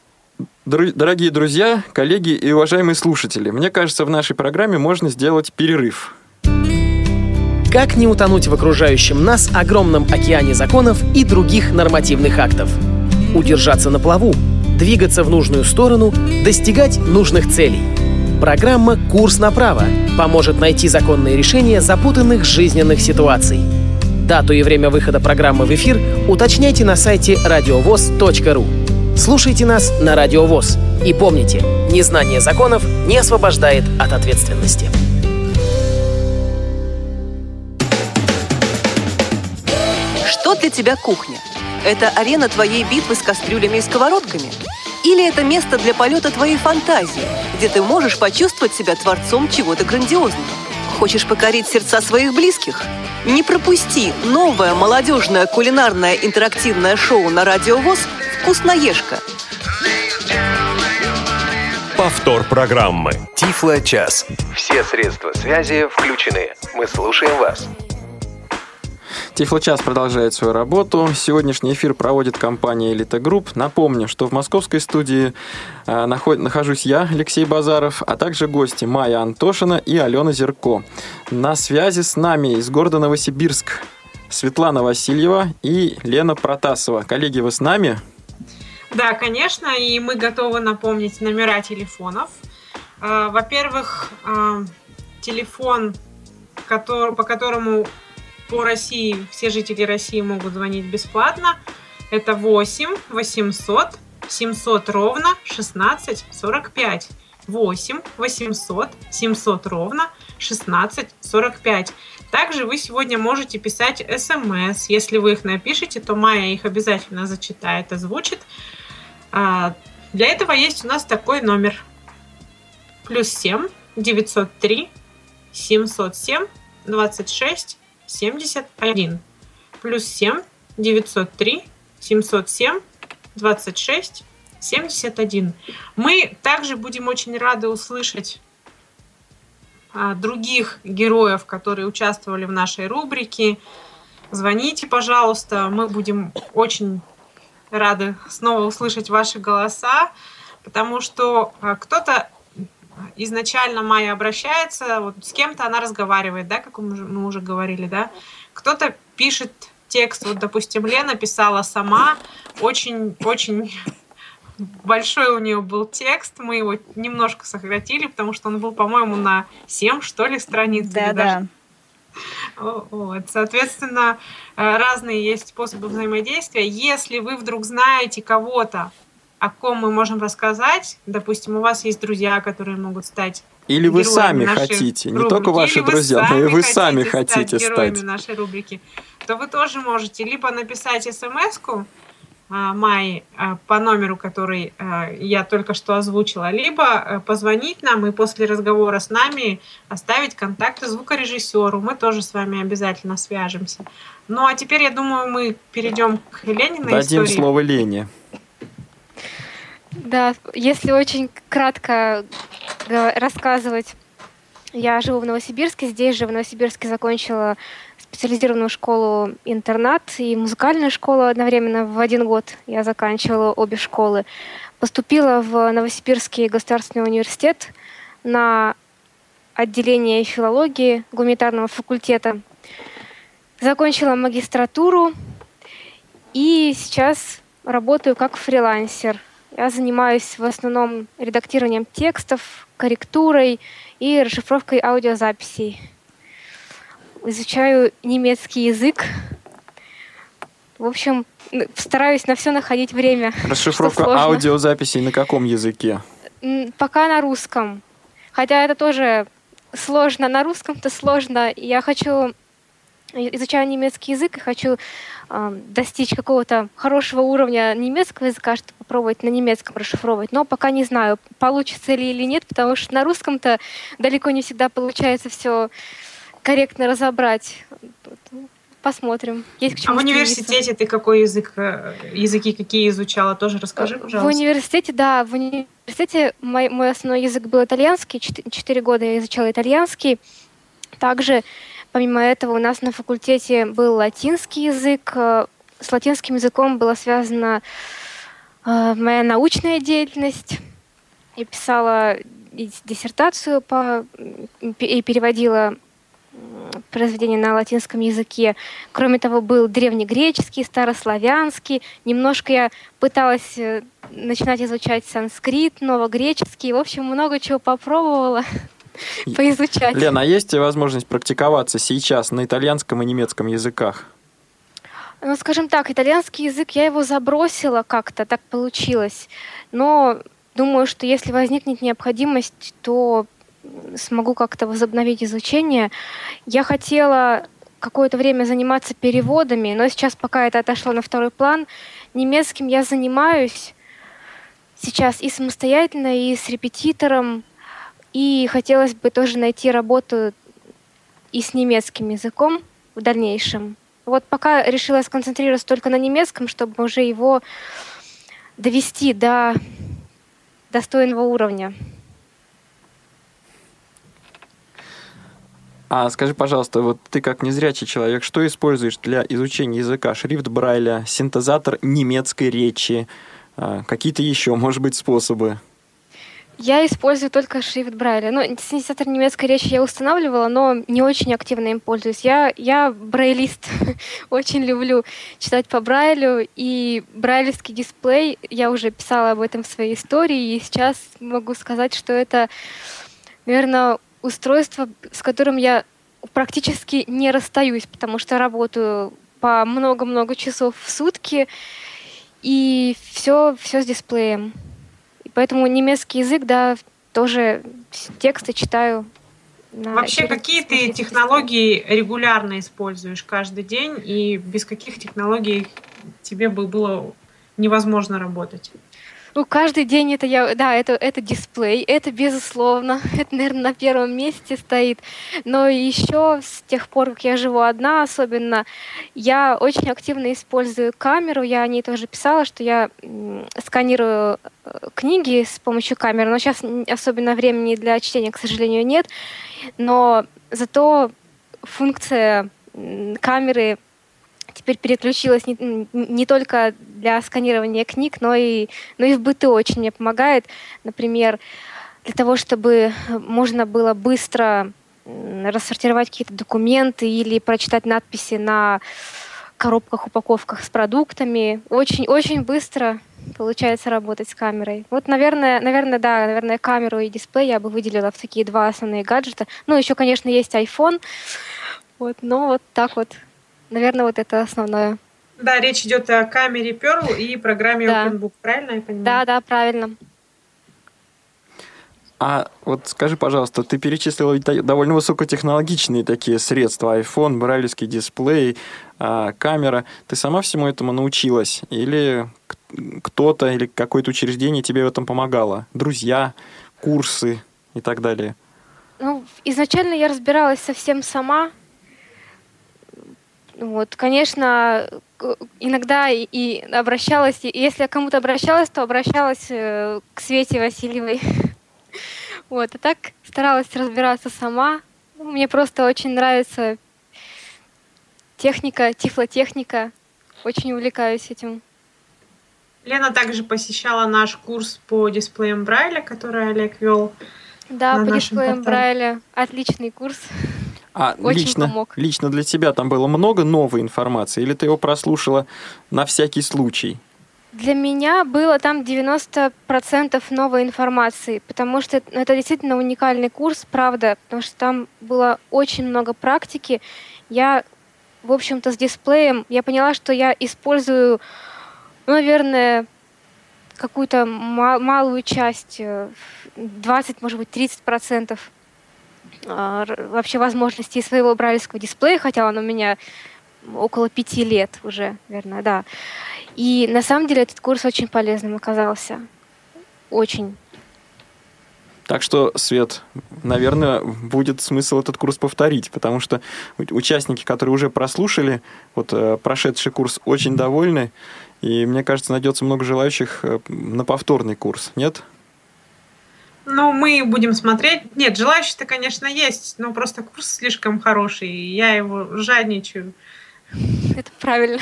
Дорогие друзья, коллеги и уважаемые слушатели, мне кажется, в нашей программе можно сделать перерыв. Как не утонуть в окружающем нас огромном океане законов и других нормативных актов? Удержаться на плаву, двигаться в нужную сторону, достигать нужных целей. Программа «Курс направо» поможет найти законные решения запутанных жизненных ситуаций. Дату и время выхода программы в эфир уточняйте на сайте радиовоз.ру. Слушайте нас на Радио ВОЗ. И помните, незнание законов не освобождает от ответственности. Что для тебя кухня? Это арена твоей битвы с кастрюлями и сковородками? Или это место для полета твоей фантазии, где ты можешь почувствовать себя творцом чего-то грандиозного? Хочешь покорить сердца своих близких? Не пропусти новое молодежное кулинарное интерактивное шоу на Радио ВОЗ «Вкусноежка». Повтор программы. Тифло-час. Все средства связи включены. Мы слушаем вас. Тифлочас продолжает свою работу. Сегодняшний эфир проводит компания Элита Групп. Напомню, что в московской студии э, наход... нахожусь я, Алексей Базаров, а также гости Майя Антошина и Алена Зерко. На связи с нами из города Новосибирск Светлана Васильева и Лена Протасова. Коллеги, вы с нами? Да, конечно, и мы готовы напомнить номера телефонов. Э, во-первых, э, телефон, по которому по России все жители России могут звонить бесплатно. Это 8 800 700 ровно 16 45. 8 800 700 ровно 16 45. Также вы сегодня можете писать смс. Если вы их напишете, то Майя их обязательно зачитает, озвучит. А, для этого есть у нас такой номер. Плюс 7 903 707 26 71 плюс 7 903 707 26 71. Мы также будем очень рады услышать а, других героев, которые участвовали в нашей рубрике. Звоните, пожалуйста, мы будем очень рады снова услышать ваши голоса, потому что а, кто-то изначально Майя обращается, вот с кем-то она разговаривает, да, как мы уже говорили, да, кто-то пишет текст, вот, допустим, Лена писала сама, очень-очень большой у нее был текст, мы его немножко сократили, потому что он был, по-моему, на 7, что ли, страниц. Да, да. Вот. Соответственно, э, разные есть способы взаимодействия. Если вы вдруг знаете кого-то, о ком мы можем рассказать. Допустим, у вас есть друзья, которые могут стать или вы сами хотите, рубрики, не только ваши друзья, но и вы сами хотите стать героями нашей рубрики, то вы тоже можете либо написать смс-ку Май а, по номеру, который а, я только что озвучила, либо позвонить нам и после разговора с нами оставить контакты звукорежиссеру. Мы тоже с вами обязательно свяжемся. Ну а теперь, я думаю, мы перейдем к Лене на Дадим истории. слово Лене. Да, если очень кратко рассказывать, я живу в Новосибирске, здесь же в Новосибирске закончила специализированную школу-интернат и музыкальную школу одновременно в один год. Я заканчивала обе школы. Поступила в Новосибирский государственный университет на отделение филологии гуманитарного факультета. Закончила магистратуру и сейчас работаю как фрилансер – я занимаюсь в основном редактированием текстов, корректурой и расшифровкой аудиозаписей. Изучаю немецкий язык. В общем, стараюсь на все находить время. Расшифровка аудиозаписей на каком языке? Пока на русском. Хотя это тоже сложно. На русском-то сложно. Я хочу изучаю немецкий язык и хочу э, достичь какого-то хорошего уровня немецкого языка, чтобы попробовать на немецком расшифровывать. Но пока не знаю, получится ли или нет, потому что на русском-то далеко не всегда получается все корректно разобрать. Посмотрим. Есть к чему а в университете ты какой язык, э, языки какие изучала? Тоже расскажи, пожалуйста. В университете, да, в университете мой, мой основной язык был итальянский. Четыре года я изучала итальянский. Также Помимо этого у нас на факультете был латинский язык. Э, с латинским языком была связана э, моя научная деятельность. Я писала диссертацию по, и переводила произведения на латинском языке. Кроме того, был древнегреческий, старославянский. Немножко я пыталась э, начинать изучать санскрит, новогреческий. В общем, много чего попробовала. поизучать. Лена, а есть возможность практиковаться сейчас на итальянском и немецком языках? Ну, скажем так, итальянский язык, я его забросила как-то, так получилось. Но думаю, что если возникнет необходимость, то смогу как-то возобновить изучение. Я хотела какое-то время заниматься переводами, но сейчас пока это отошло на второй план. Немецким я занимаюсь сейчас и самостоятельно, и с репетитором. И хотелось бы тоже найти работу и с немецким языком в дальнейшем. Вот пока решила сконцентрироваться только на немецком, чтобы уже его довести до достойного уровня. А скажи, пожалуйста, вот ты как незрячий человек, что используешь для изучения языка? Шрифт Брайля, синтезатор немецкой речи, а, какие-то еще, может быть, способы? Я использую только шрифт Брайля. Ну, синтезатор немецкой речи я устанавливала, но не очень активно им пользуюсь. Я, я брайлист. очень люблю читать по Брайлю. И брайлевский дисплей, я уже писала об этом в своей истории, и сейчас могу сказать, что это, наверное, устройство, с которым я практически не расстаюсь, потому что работаю по много-много часов в сутки, и все, все с дисплеем. И поэтому немецкий язык, да, тоже тексты читаю. Вообще, какие ты технологии регулярно используешь каждый день, и без каких технологий тебе бы было невозможно работать? Ну, каждый день это я, да, это, это дисплей, это безусловно, это, наверное, на первом месте стоит. Но еще с тех пор, как я живу одна, особенно, я очень активно использую камеру. Я о ней тоже писала, что я сканирую э, книги с помощью камеры, но сейчас особенно времени для чтения, к сожалению, нет. Но зато функция камеры теперь переключилась не, не только для сканирования книг, но и, но и в быту очень мне помогает. Например, для того, чтобы можно было быстро рассортировать какие-то документы или прочитать надписи на коробках, упаковках с продуктами. Очень-очень быстро получается работать с камерой. Вот, наверное, наверное, да, наверное, камеру и дисплей я бы выделила в такие два основные гаджета. Ну, еще, конечно, есть iPhone. Вот, но вот так вот Наверное, вот это основное. Да, речь идет о камере Pearl и программе да. OpenBook, правильно я понимаю? Да, да, правильно. А вот скажи, пожалуйста, ты перечислила довольно высокотехнологичные такие средства, iPhone, брайлевский дисплей, а, камера. Ты сама всему этому научилась? Или кто-то или какое-то учреждение тебе в этом помогало? Друзья, курсы и так далее? Ну, изначально я разбиралась совсем сама, вот, конечно, иногда и обращалась, и если я кому-то обращалась, то обращалась э, к Свете Васильевой. Вот, а так старалась разбираться сама. Ну, мне просто очень нравится техника, тифлотехника. Очень увлекаюсь этим. Лена также посещала наш курс по дисплеям Брайля, который Олег вел. Да, по дисплеям Брайля. Отличный курс. А Очень лично, помог. лично для тебя там было много новой информации, или ты его прослушала на всякий случай? Для меня было там 90% новой информации, потому что это действительно уникальный курс, правда, потому что там было очень много практики. Я, в общем-то, с дисплеем, я поняла, что я использую, ну, наверное, какую-то малую часть, 20, э, может быть, 30 процентов вообще возможностей своего брайлевского дисплея, хотя он у меня около пяти лет уже, наверное, да. И на самом деле этот курс очень полезным оказался. Очень. Так что, Свет, наверное, будет смысл этот курс повторить, потому что участники, которые уже прослушали вот э, прошедший курс, очень довольны, и мне кажется, найдется много желающих э, на повторный курс, нет? Ну, мы будем смотреть. Нет, желающие-то, конечно, есть, но просто курс слишком хороший, и я его жадничаю. Это правильно.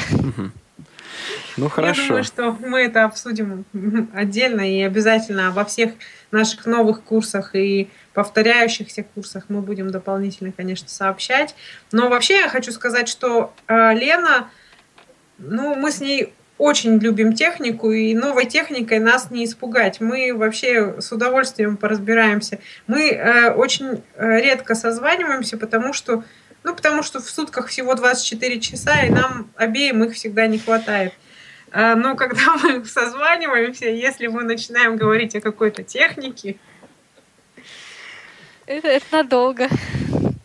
Ну, хорошо. Я думаю, что мы это обсудим отдельно и обязательно обо всех наших новых курсах и повторяющихся курсах мы будем дополнительно, конечно, сообщать. Но вообще я хочу сказать, что э, Лена, ну, мы с ней очень любим технику, и новой техникой нас не испугать. Мы вообще с удовольствием поразбираемся. Мы э, очень э, редко созваниваемся, потому что Ну, потому что в сутках всего 24 часа, и нам обеим их всегда не хватает. А, но когда мы созваниваемся, если мы начинаем говорить о какой-то технике... Это, это надолго.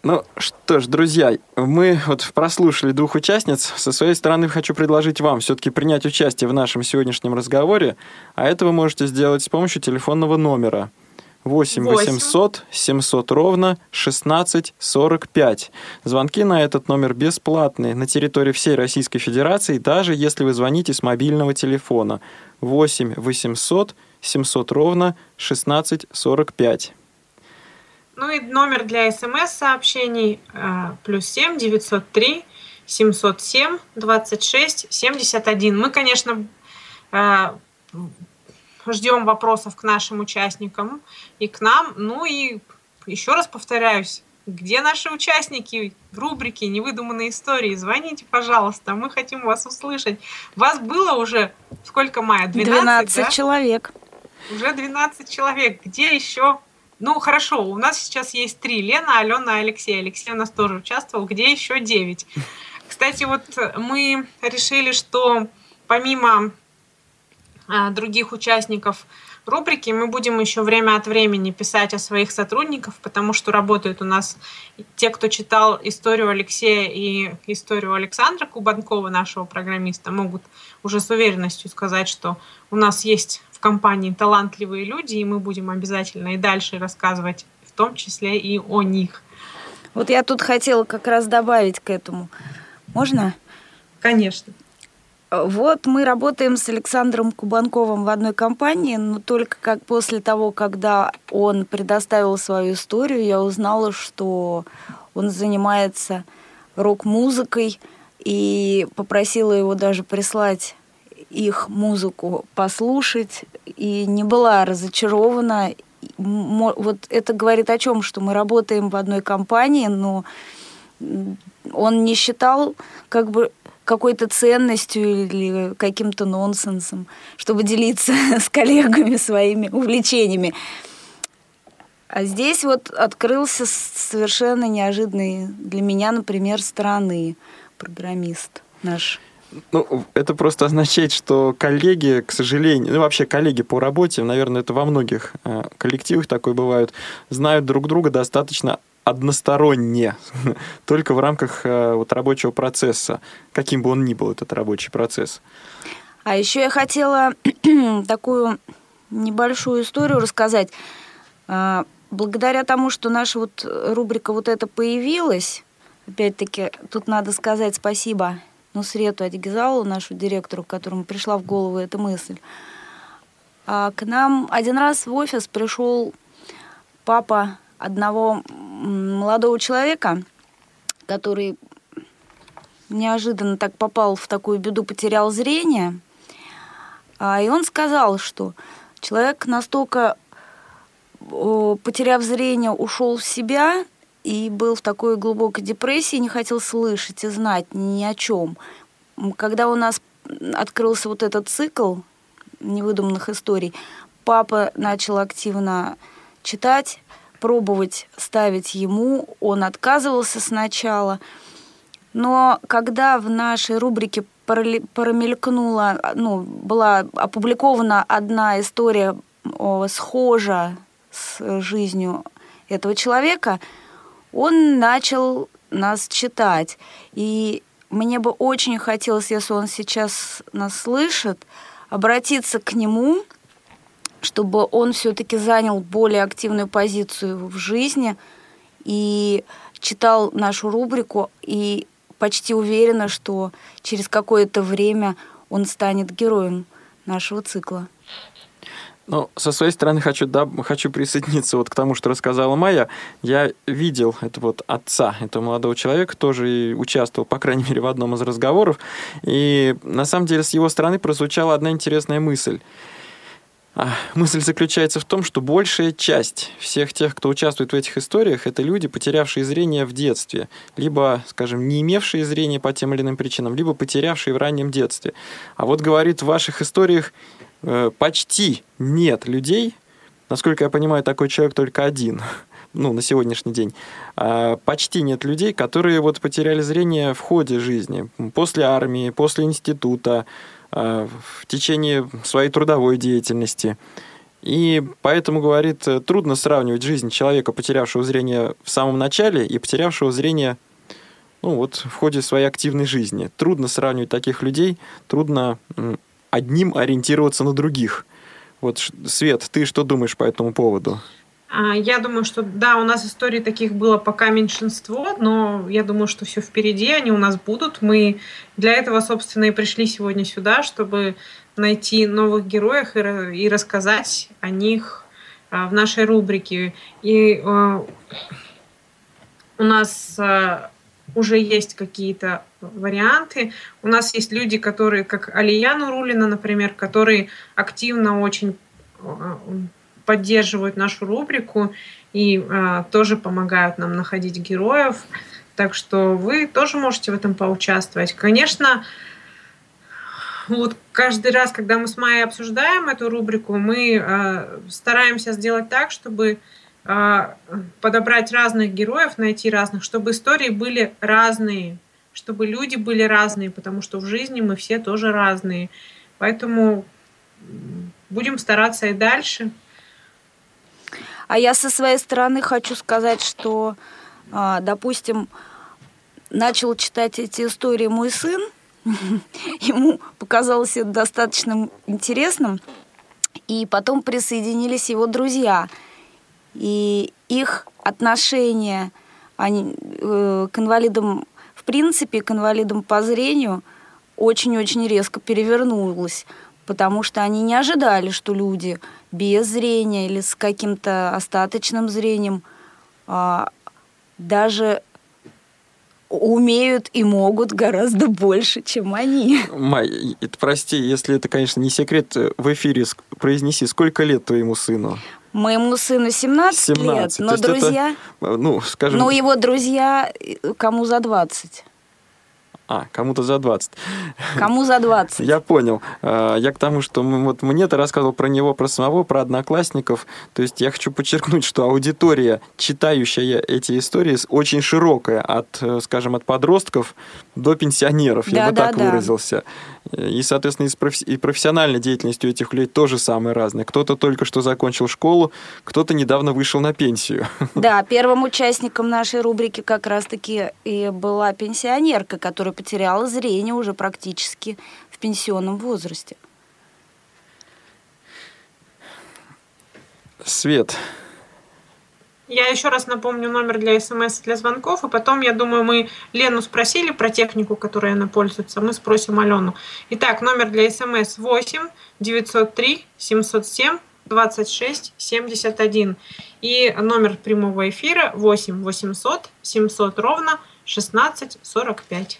Ну что ж, друзья, мы вот прослушали двух участниц. Со своей стороны хочу предложить вам все-таки принять участие в нашем сегодняшнем разговоре, а это вы можете сделать с помощью телефонного номера 8 800 700 ровно 16 45. Звонки на этот номер бесплатные на территории всей Российской Федерации, даже если вы звоните с мобильного телефона. 8 800 700 ровно 16 45. Ну и номер для смс-сообщений э, плюс 7 903 707 26 71. Мы, конечно, э, ждем вопросов к нашим участникам и к нам. Ну и еще раз повторяюсь, где наши участники в рубрике «Невыдуманные истории»? Звоните, пожалуйста, мы хотим вас услышать. Вас было уже сколько мая? 12, 12 да? человек. Уже 12 человек. Где еще? Ну, хорошо, у нас сейчас есть три. Лена, Алена, Алексей. Алексей у нас тоже участвовал. Где еще 9? Кстати, вот мы решили, что помимо а, других участников рубрики мы будем еще время от времени писать о своих сотрудниках, потому что работают у нас те, кто читал историю Алексея и историю Александра Кубанкова, нашего программиста, могут уже с уверенностью сказать, что у нас есть в компании талантливые люди, и мы будем обязательно и дальше рассказывать, в том числе и о них. Вот я тут хотела как раз добавить к этому. Можно? Конечно. Вот мы работаем с Александром Кубанковым в одной компании, но только как после того, когда он предоставил свою историю, я узнала, что он занимается рок-музыкой и попросила его даже прислать их музыку послушать и не была разочарована. Вот это говорит о чем, что мы работаем в одной компании, но он не считал как бы какой-то ценностью или каким-то нонсенсом, чтобы делиться с коллегами своими увлечениями. А здесь вот открылся совершенно неожиданный для меня, например, стороны программист наш. Ну, это просто означает, что коллеги, к сожалению, ну, вообще коллеги по работе, наверное, это во многих э, коллективах такое бывает, знают друг друга достаточно односторонне, только в рамках э, вот, рабочего процесса, каким бы он ни был, этот рабочий процесс. А еще я хотела такую небольшую историю рассказать. А, благодаря тому, что наша вот рубрика вот эта появилась, опять-таки, тут надо сказать спасибо Нусрету Адигизалу, нашу директору, которому пришла в голову эта мысль. А к нам один раз в офис пришел папа одного молодого человека, который неожиданно так попал в такую беду, потерял зрение. А, и он сказал, что человек настолько, потеряв зрение, ушел в себя и был в такой глубокой депрессии, не хотел слышать и знать ни о чем. Когда у нас открылся вот этот цикл невыдуманных историй, папа начал активно читать пробовать ставить ему. Он отказывался сначала. Но когда в нашей рубрике промелькнула, ну, была опубликована одна история схожа с жизнью этого человека, он начал нас читать. И мне бы очень хотелось, если он сейчас нас слышит, обратиться к нему – чтобы он все-таки занял более активную позицию в жизни и читал нашу рубрику и почти уверена, что через какое-то время он станет героем нашего цикла. Ну, со своей стороны хочу, да, хочу присоединиться вот к тому, что рассказала Майя. Я видел это вот отца этого молодого человека, тоже участвовал, по крайней мере, в одном из разговоров. И на самом деле с его стороны прозвучала одна интересная мысль. А, мысль заключается в том, что большая часть всех тех, кто участвует в этих историях, это люди, потерявшие зрение в детстве, либо, скажем, не имевшие зрения по тем или иным причинам, либо потерявшие в раннем детстве. А вот говорит в ваших историях почти нет людей, насколько я понимаю, такой человек только один, ну, на сегодняшний день, а, почти нет людей, которые вот потеряли зрение в ходе жизни, после армии, после института, а, в течение своей трудовой деятельности. И поэтому, говорит, трудно сравнивать жизнь человека, потерявшего зрение в самом начале и потерявшего зрение ну, вот, в ходе своей активной жизни. Трудно сравнивать таких людей, трудно одним ориентироваться на других. Вот, Свет, ты что думаешь по этому поводу? А, я думаю, что да, у нас историй таких было пока меньшинство, но я думаю, что все впереди, они у нас будут. Мы для этого, собственно, и пришли сегодня сюда, чтобы найти новых героев и, и рассказать о них а, в нашей рубрике. И э, у нас уже есть какие-то варианты. У нас есть люди, которые, как Алияна Рулина, например, которые активно очень э, поддерживают нашу рубрику и э, тоже помогают нам находить героев. Так что вы тоже можете в этом поучаствовать. Конечно, вот каждый раз, когда мы с Майей обсуждаем эту рубрику, мы э, стараемся сделать так, чтобы подобрать разных героев, найти разных, чтобы истории были разные, чтобы люди были разные, потому что в жизни мы все тоже разные. Поэтому будем стараться и дальше. А я со своей стороны хочу сказать, что, а, допустим, начал читать эти истории мой сын, ему показалось это достаточно интересным, и потом присоединились его друзья, и их отношение они, э, к инвалидам, в принципе, к инвалидам по зрению очень-очень резко перевернулось, потому что они не ожидали, что люди без зрения или с каким-то остаточным зрением а, даже умеют и могут гораздо больше, чем они. Май, прости, если это, конечно, не секрет, в эфире произнеси, сколько лет твоему сыну? Моему сыну 17, 17. лет, но друзья... Это, ну, скажем... Но его друзья кому за 20. А, кому-то за 20. Кому за 20? Я понял. А, я к тому, что вот мне ты рассказывал про него, про самого, про одноклассников. То есть я хочу подчеркнуть, что аудитория, читающая эти истории, очень широкая. От, э, скажем, от подростков до пенсионеров. Да, я бы да, так да. выразился. И, соответственно, и профессиональной деятельностью этих людей тоже самые разные. Кто-то только что закончил школу, кто-то недавно вышел на пенсию. Да, первым участником нашей рубрики как раз-таки и была пенсионерка, которая потеряла зрение уже практически в пенсионном возрасте. Свет, я еще раз напомню номер для смс для звонков, и потом, я думаю, мы Лену спросили про технику, которой она пользуется, мы спросим Алену. Итак, номер для смс 8 903 707 26 71. И номер прямого эфира 8 800 700 ровно 16 45.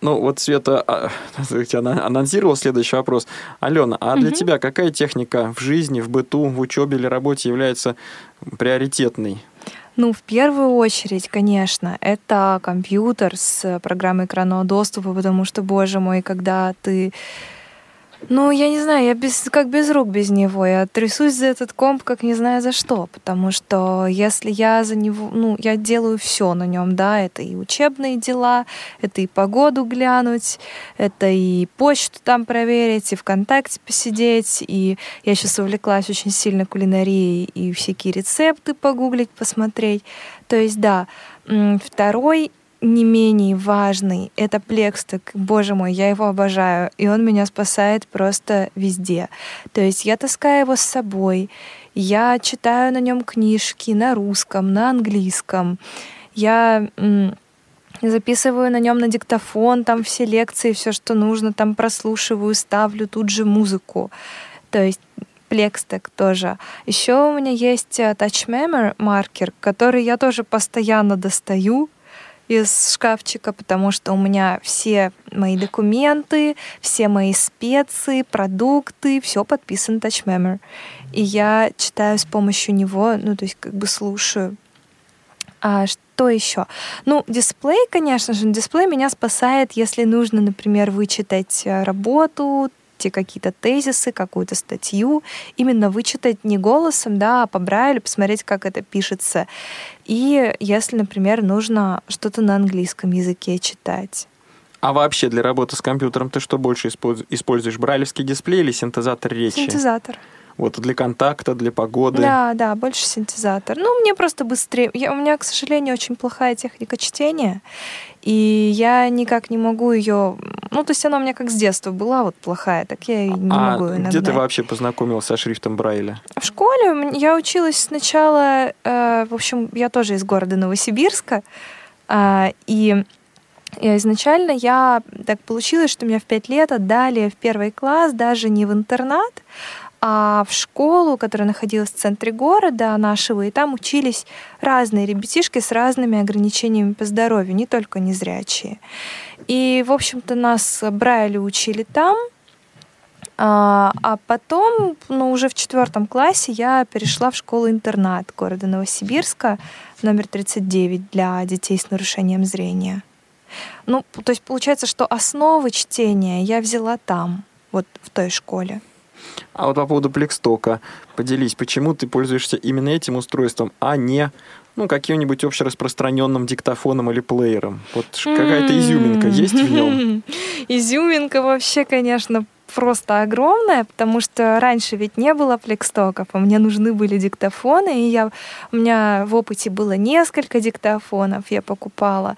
Ну, вот Света а, она анонсировала следующий вопрос. Алена, а для угу. тебя какая техника в жизни, в быту, в учебе или работе является приоритетной? Ну, в первую очередь, конечно, это компьютер с программой экранного доступа, потому что, боже мой, когда ты ну, я не знаю, я без, как без рук без него. Я трясусь за этот комп, как не знаю за что. Потому что если я за него, ну, я делаю все на нем, да, это и учебные дела, это и погоду глянуть, это и почту там проверить, и ВКонтакте посидеть, и я сейчас увлеклась очень сильно кулинарией, и всякие рецепты погуглить, посмотреть. То есть, да. Второй не менее важный — это плексток. Боже мой, я его обожаю, и он меня спасает просто везде. То есть я таскаю его с собой, я читаю на нем книжки на русском, на английском. Я записываю на нем на диктофон там все лекции, все, что нужно, там прослушиваю, ставлю тут же музыку. То есть Plecstack тоже. Еще у меня есть э, Touch Memory маркер, который я тоже постоянно достаю, из шкафчика, потому что у меня все мои документы, все мои специи, продукты, все подписано Touch Memory. И я читаю с помощью него, ну, то есть как бы слушаю. А что еще? Ну, дисплей, конечно же, дисплей меня спасает, если нужно, например, вычитать э, работу, вычесть какие-то тезисы, какую-то статью, именно вычитать не голосом, да, а по Брайлю, посмотреть, как это пишется. И если, например, нужно что-то на английском языке читать. А вообще для работы с компьютером ты что больше используешь? Брайлевский дисплей или синтезатор речи? Синтезатор. Вот для контакта, для погоды. Да, да, больше синтезатор. Ну, мне просто быстрее. Я, у меня, к сожалению, очень плохая техника чтения, и я никак не могу ее. Ну, то есть она у меня как с детства была вот плохая, так я и не а могу ее где ты вообще познакомилась со шрифтом Брайля? В школе я училась сначала, э, в общем, я тоже из города Новосибирска, э, и и изначально я так получилось, что меня в пять лет отдали в первый класс даже не в интернат, а в школу, которая находилась в центре города нашего, и там учились разные ребятишки с разными ограничениями по здоровью, не только незрячие. И, в общем-то, нас Брайлю учили там, а, а потом, ну, уже в четвертом классе я перешла в школу-интернат города Новосибирска, номер 39 для детей с нарушением зрения. Ну, то есть получается, что основы чтения я взяла там, вот в той школе. А вот по поводу Плекстока, поделись, почему ты пользуешься именно этим устройством, а не ну, каким-нибудь общераспространенным диктофоном или плеером? Вот какая-то изюминка есть в нем? Изюминка вообще, конечно, просто огромная, потому что раньше ведь не было плекстоков, а мне нужны были диктофоны, и я, у меня в опыте было несколько диктофонов, я покупала.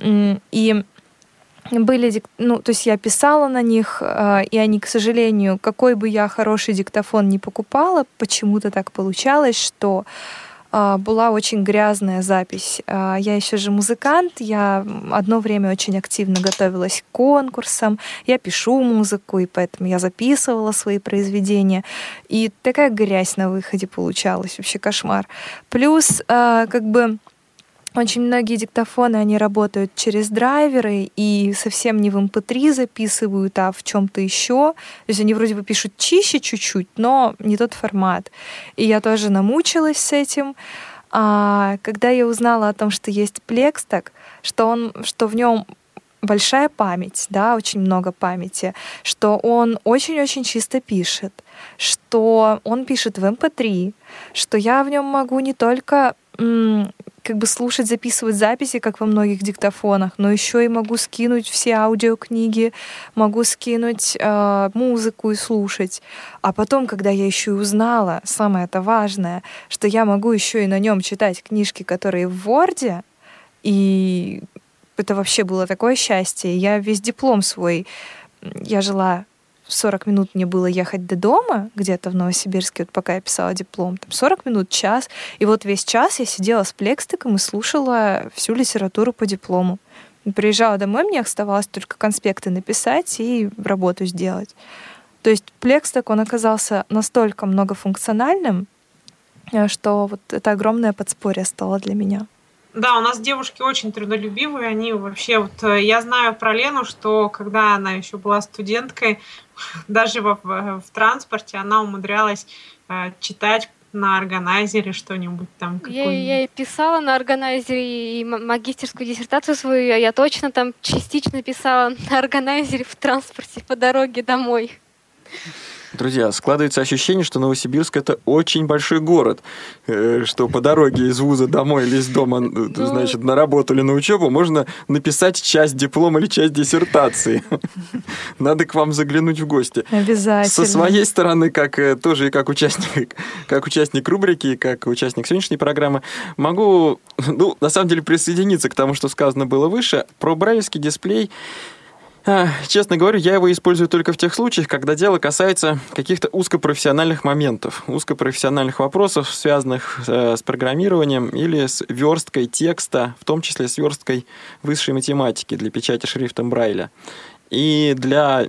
И были, ну, то есть я писала на них, а, и они, к сожалению, какой бы я хороший диктофон не покупала, почему-то так получалось, что а, была очень грязная запись. А, я еще же музыкант, я одно время очень активно готовилась к конкурсам, я пишу музыку, и поэтому я записывала свои произведения. И такая грязь на выходе получалась, вообще кошмар. Плюс, как бы, очень многие диктофоны, они работают через драйверы и совсем не в MP3 эм записывают, а в чем-то еще. То есть они вроде бы пишут чище чуть-чуть, но не тот формат. И я тоже намучилась с этим. А когда я узнала о том, что есть Plextag, что, он, что в нем большая память, да, очень много памяти, что он очень-очень чисто пишет, что он пишет в MP3, эм что я в нем могу не только как бы слушать, записывать записи, как во многих диктофонах, но еще и могу скинуть все аудиокниги, могу скинуть э, музыку и слушать. А потом, когда я еще и узнала, самое это важное, что я могу еще и на нем читать книжки, которые в Word, и это вообще было такое счастье. Я весь диплом свой, я жила 40 минут мне было ехать до дома, где-то в Новосибирске, вот пока я писала диплом, там 40 минут, час. И вот весь час я сидела с плекстиком и слушала всю литературу по диплому. Приезжала домой, мне оставалось только конспекты написать и работу сделать. То есть плекстик, он оказался настолько многофункциональным, э, что вот это огромное подспорье стало для меня. Да, у нас девушки очень трудолюбивые, они вообще, вот э, я знаю про Лену, что когда она еще была студенткой, даже в, в, в транспорте она умудрялась э, читать на органайзере что-нибудь там. Я, я писала на органайзере и магистерскую диссертацию свою, я точно там частично писала на органайзере в транспорте по дороге домой. Друзья, складывается ощущение, что Новосибирск это очень большой город, э, что по дороге из вуза домой или из дома, э, значит, на работу или на учебу можно написать часть диплома или часть диссертации. Надо к вам заглянуть в гости. Обязательно. Со своей стороны, как э, тоже и как участник, как участник рубрики, как участник сегодняшней программы, могу, ну, на самом деле, присоединиться к тому, что сказано было выше. Про брайлевский дисплей Честно говоря, я его использую только в тех случаях, когда дело касается каких-то узкопрофессиональных моментов, узкопрофессиональных вопросов, связанных э, с программированием или с версткой текста, в том числе с версткой высшей математики для печати шрифтом Брайля. И для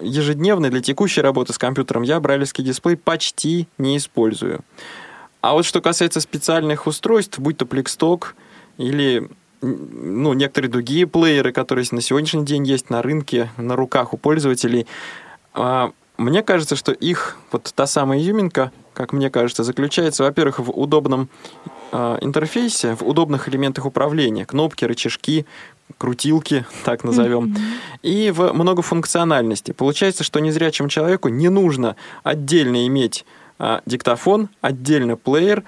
ежедневной, для текущей работы с компьютером я брайлевский дисплей почти не использую. А вот что касается специальных устройств, будь то Пликсток или ну, некоторые другие плееры, которые на сегодняшний день есть на рынке, на руках у пользователей, а, мне кажется, что их, вот та самая изюминка, как мне кажется, заключается, во-первых, в удобном э, интерфейсе, в удобных элементах управления, кнопки, рычажки, крутилки, так назовем, mm-hmm. и в многофункциональности. Получается, что незрячему человеку не нужно отдельно иметь э, диктофон, отдельно плеер,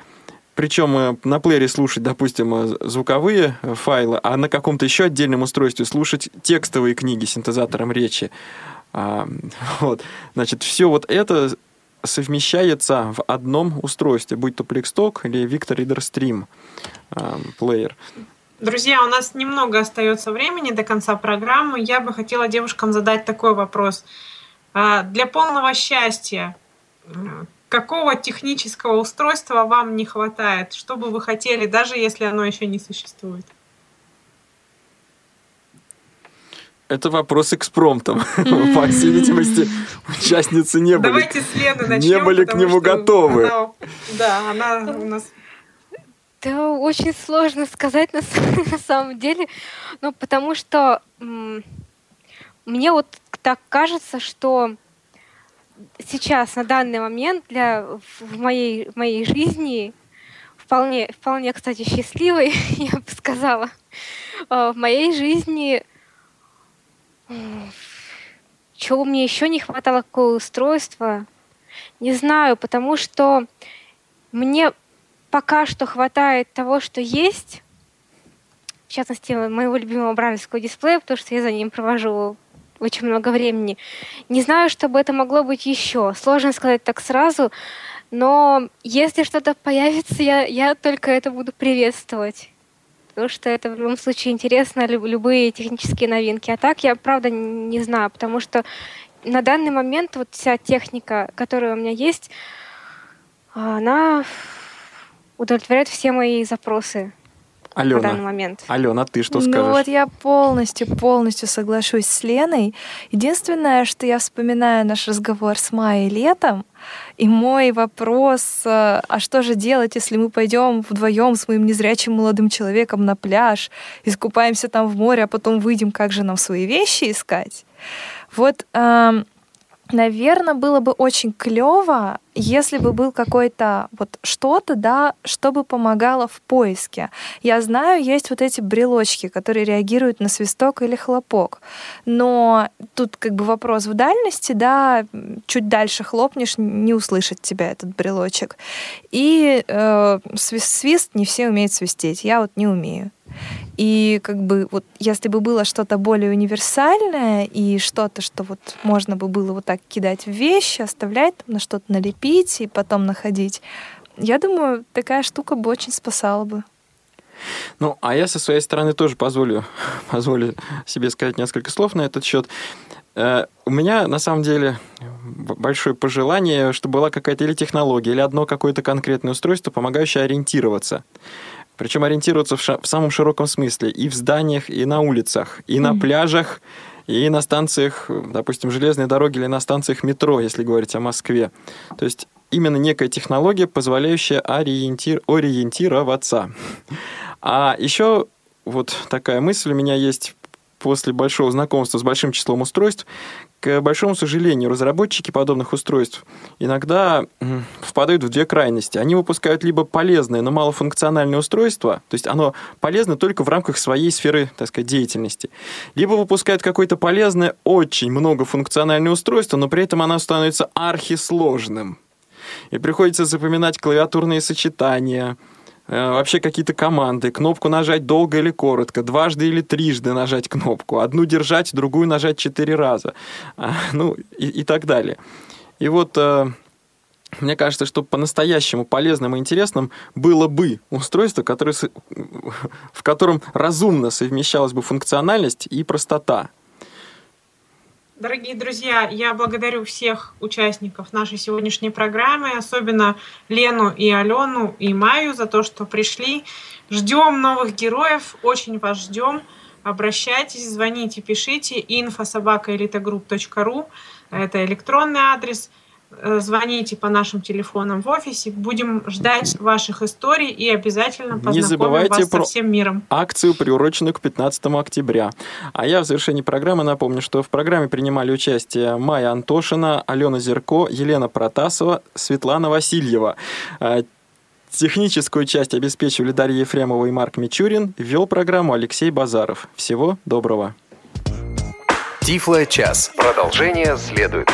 причем э, на плеере слушать, допустим, э, звуковые файлы, а на каком-то еще отдельном устройстве слушать текстовые книги синтезатором речи. А, вот. Значит, все вот это совмещается в одном устройстве, будь то Plextalk или Victor Reader Stream а, плеер. Друзья, у нас немного остается времени до конца программы. Я бы хотела девушкам задать такой вопрос. А, для полного счастья какого технического устройства вам не хватает? Что бы вы хотели, даже если оно еще не существует? Это вопрос экспромтом. По всей видимости, участницы не были, Давайте с Лены начнем, не были к нему готовы. Она, да, она у нас... Да, очень сложно сказать на, на самом деле, ну, потому что мне вот так кажется, что сейчас, на данный момент, для, в, моей, в моей жизни, вполне, вполне, кстати, счастливой, я бы сказала, а, в моей жизни чего мне еще не хватало, какое устройство? Не знаю, потому что мне пока что хватает того, что есть, в частности, моего любимого бравлевского дисплея, потому что я за ним провожу очень много времени. Не знаю, чтобы это могло быть еще. Сложно сказать так сразу, но если что-то появится, я, я только это буду приветствовать потому что это в любом случае интересно, любые технические новинки. А так я, правда, не знаю, потому что на данный момент вот вся техника, которая у меня есть, она удовлетворяет все мои запросы. Алена, на данный момент. Алена, ты что скажешь? Ну вот я полностью, полностью соглашусь с Леной. Единственное, что я вспоминаю наш разговор с Майей летом, и мой вопрос, э, а что же делать, если мы пойдем вдвоем с моим незрячим молодым человеком на пляж, искупаемся там в море, а потом выйдем, как же нам свои вещи искать? Вот эм, Наверное, было бы очень клево, если бы был какой-то вот что-то, да, что бы помогало в поиске. Я знаю, есть вот эти брелочки, которые реагируют на свисток или хлопок. Но тут как бы вопрос в дальности, да, чуть дальше хлопнешь, не услышит тебя этот брелочек. И э, свист, свист не все умеют свистеть. Я вот не умею. И как бы вот если бы было что-то более универсальное и что-то, что вот можно бы было вот так кидать в вещи, оставлять, там, на что-то налепить и потом находить, я думаю, такая штука бы очень спасала бы. Ну, а я со своей стороны тоже позволю, позволю себе сказать несколько слов на этот счет. Э, у меня, на самом деле, большое пожелание, чтобы была какая-то или технология, или одно какое-то конкретное устройство, помогающее ориентироваться. Причем ориентироваться в, в самом широком смысле и в зданиях, и на улицах, и mm-hmm. на пляжах, и на станциях, допустим, железной дороги или на станциях метро, если говорить о Москве. То есть именно некая технология, позволяющая ориентир, ориентироваться. А еще вот такая мысль у меня есть после большого знакомства с большим числом устройств, к большому сожалению, разработчики подобных устройств иногда впадают в две крайности. Они выпускают либо полезное, но малофункциональное устройство, то есть оно полезно только в рамках своей сферы, так сказать, деятельности, либо выпускают какое-то полезное, очень многофункциональное устройство, но при этом оно становится архисложным. И приходится запоминать клавиатурные сочетания, вообще какие-то команды, кнопку нажать долго или коротко, дважды или трижды нажать кнопку, одну держать, другую нажать четыре раза, а, ну и, и так далее. И вот э, мне кажется, что по-настоящему полезным и интересным было бы устройство, которое, в котором разумно совмещалась бы функциональность и простота. Дорогие друзья, я благодарю всех участников нашей сегодняшней программы, особенно Лену и Алену и Маю за то, что пришли. Ждем новых героев, очень вас ждем. Обращайтесь, звоните, пишите. info собака Это электронный адрес. Э, звоните по нашим телефонам в офисе. Будем ждать ваших историй и обязательно познакомим Не забывайте вас про со всем миром. акцию, приуроченную к 15 октября. А я в завершении программы напомню, что в программе принимали участие Майя Антошина, Алена Зерко, Елена Протасова, Светлана Васильева. А, Техническую часть обеспечивали Дарья Ефремова и Марк Мичурин. Вел программу Алексей Базаров. Всего доброго. Тифло час. Продолжение следует.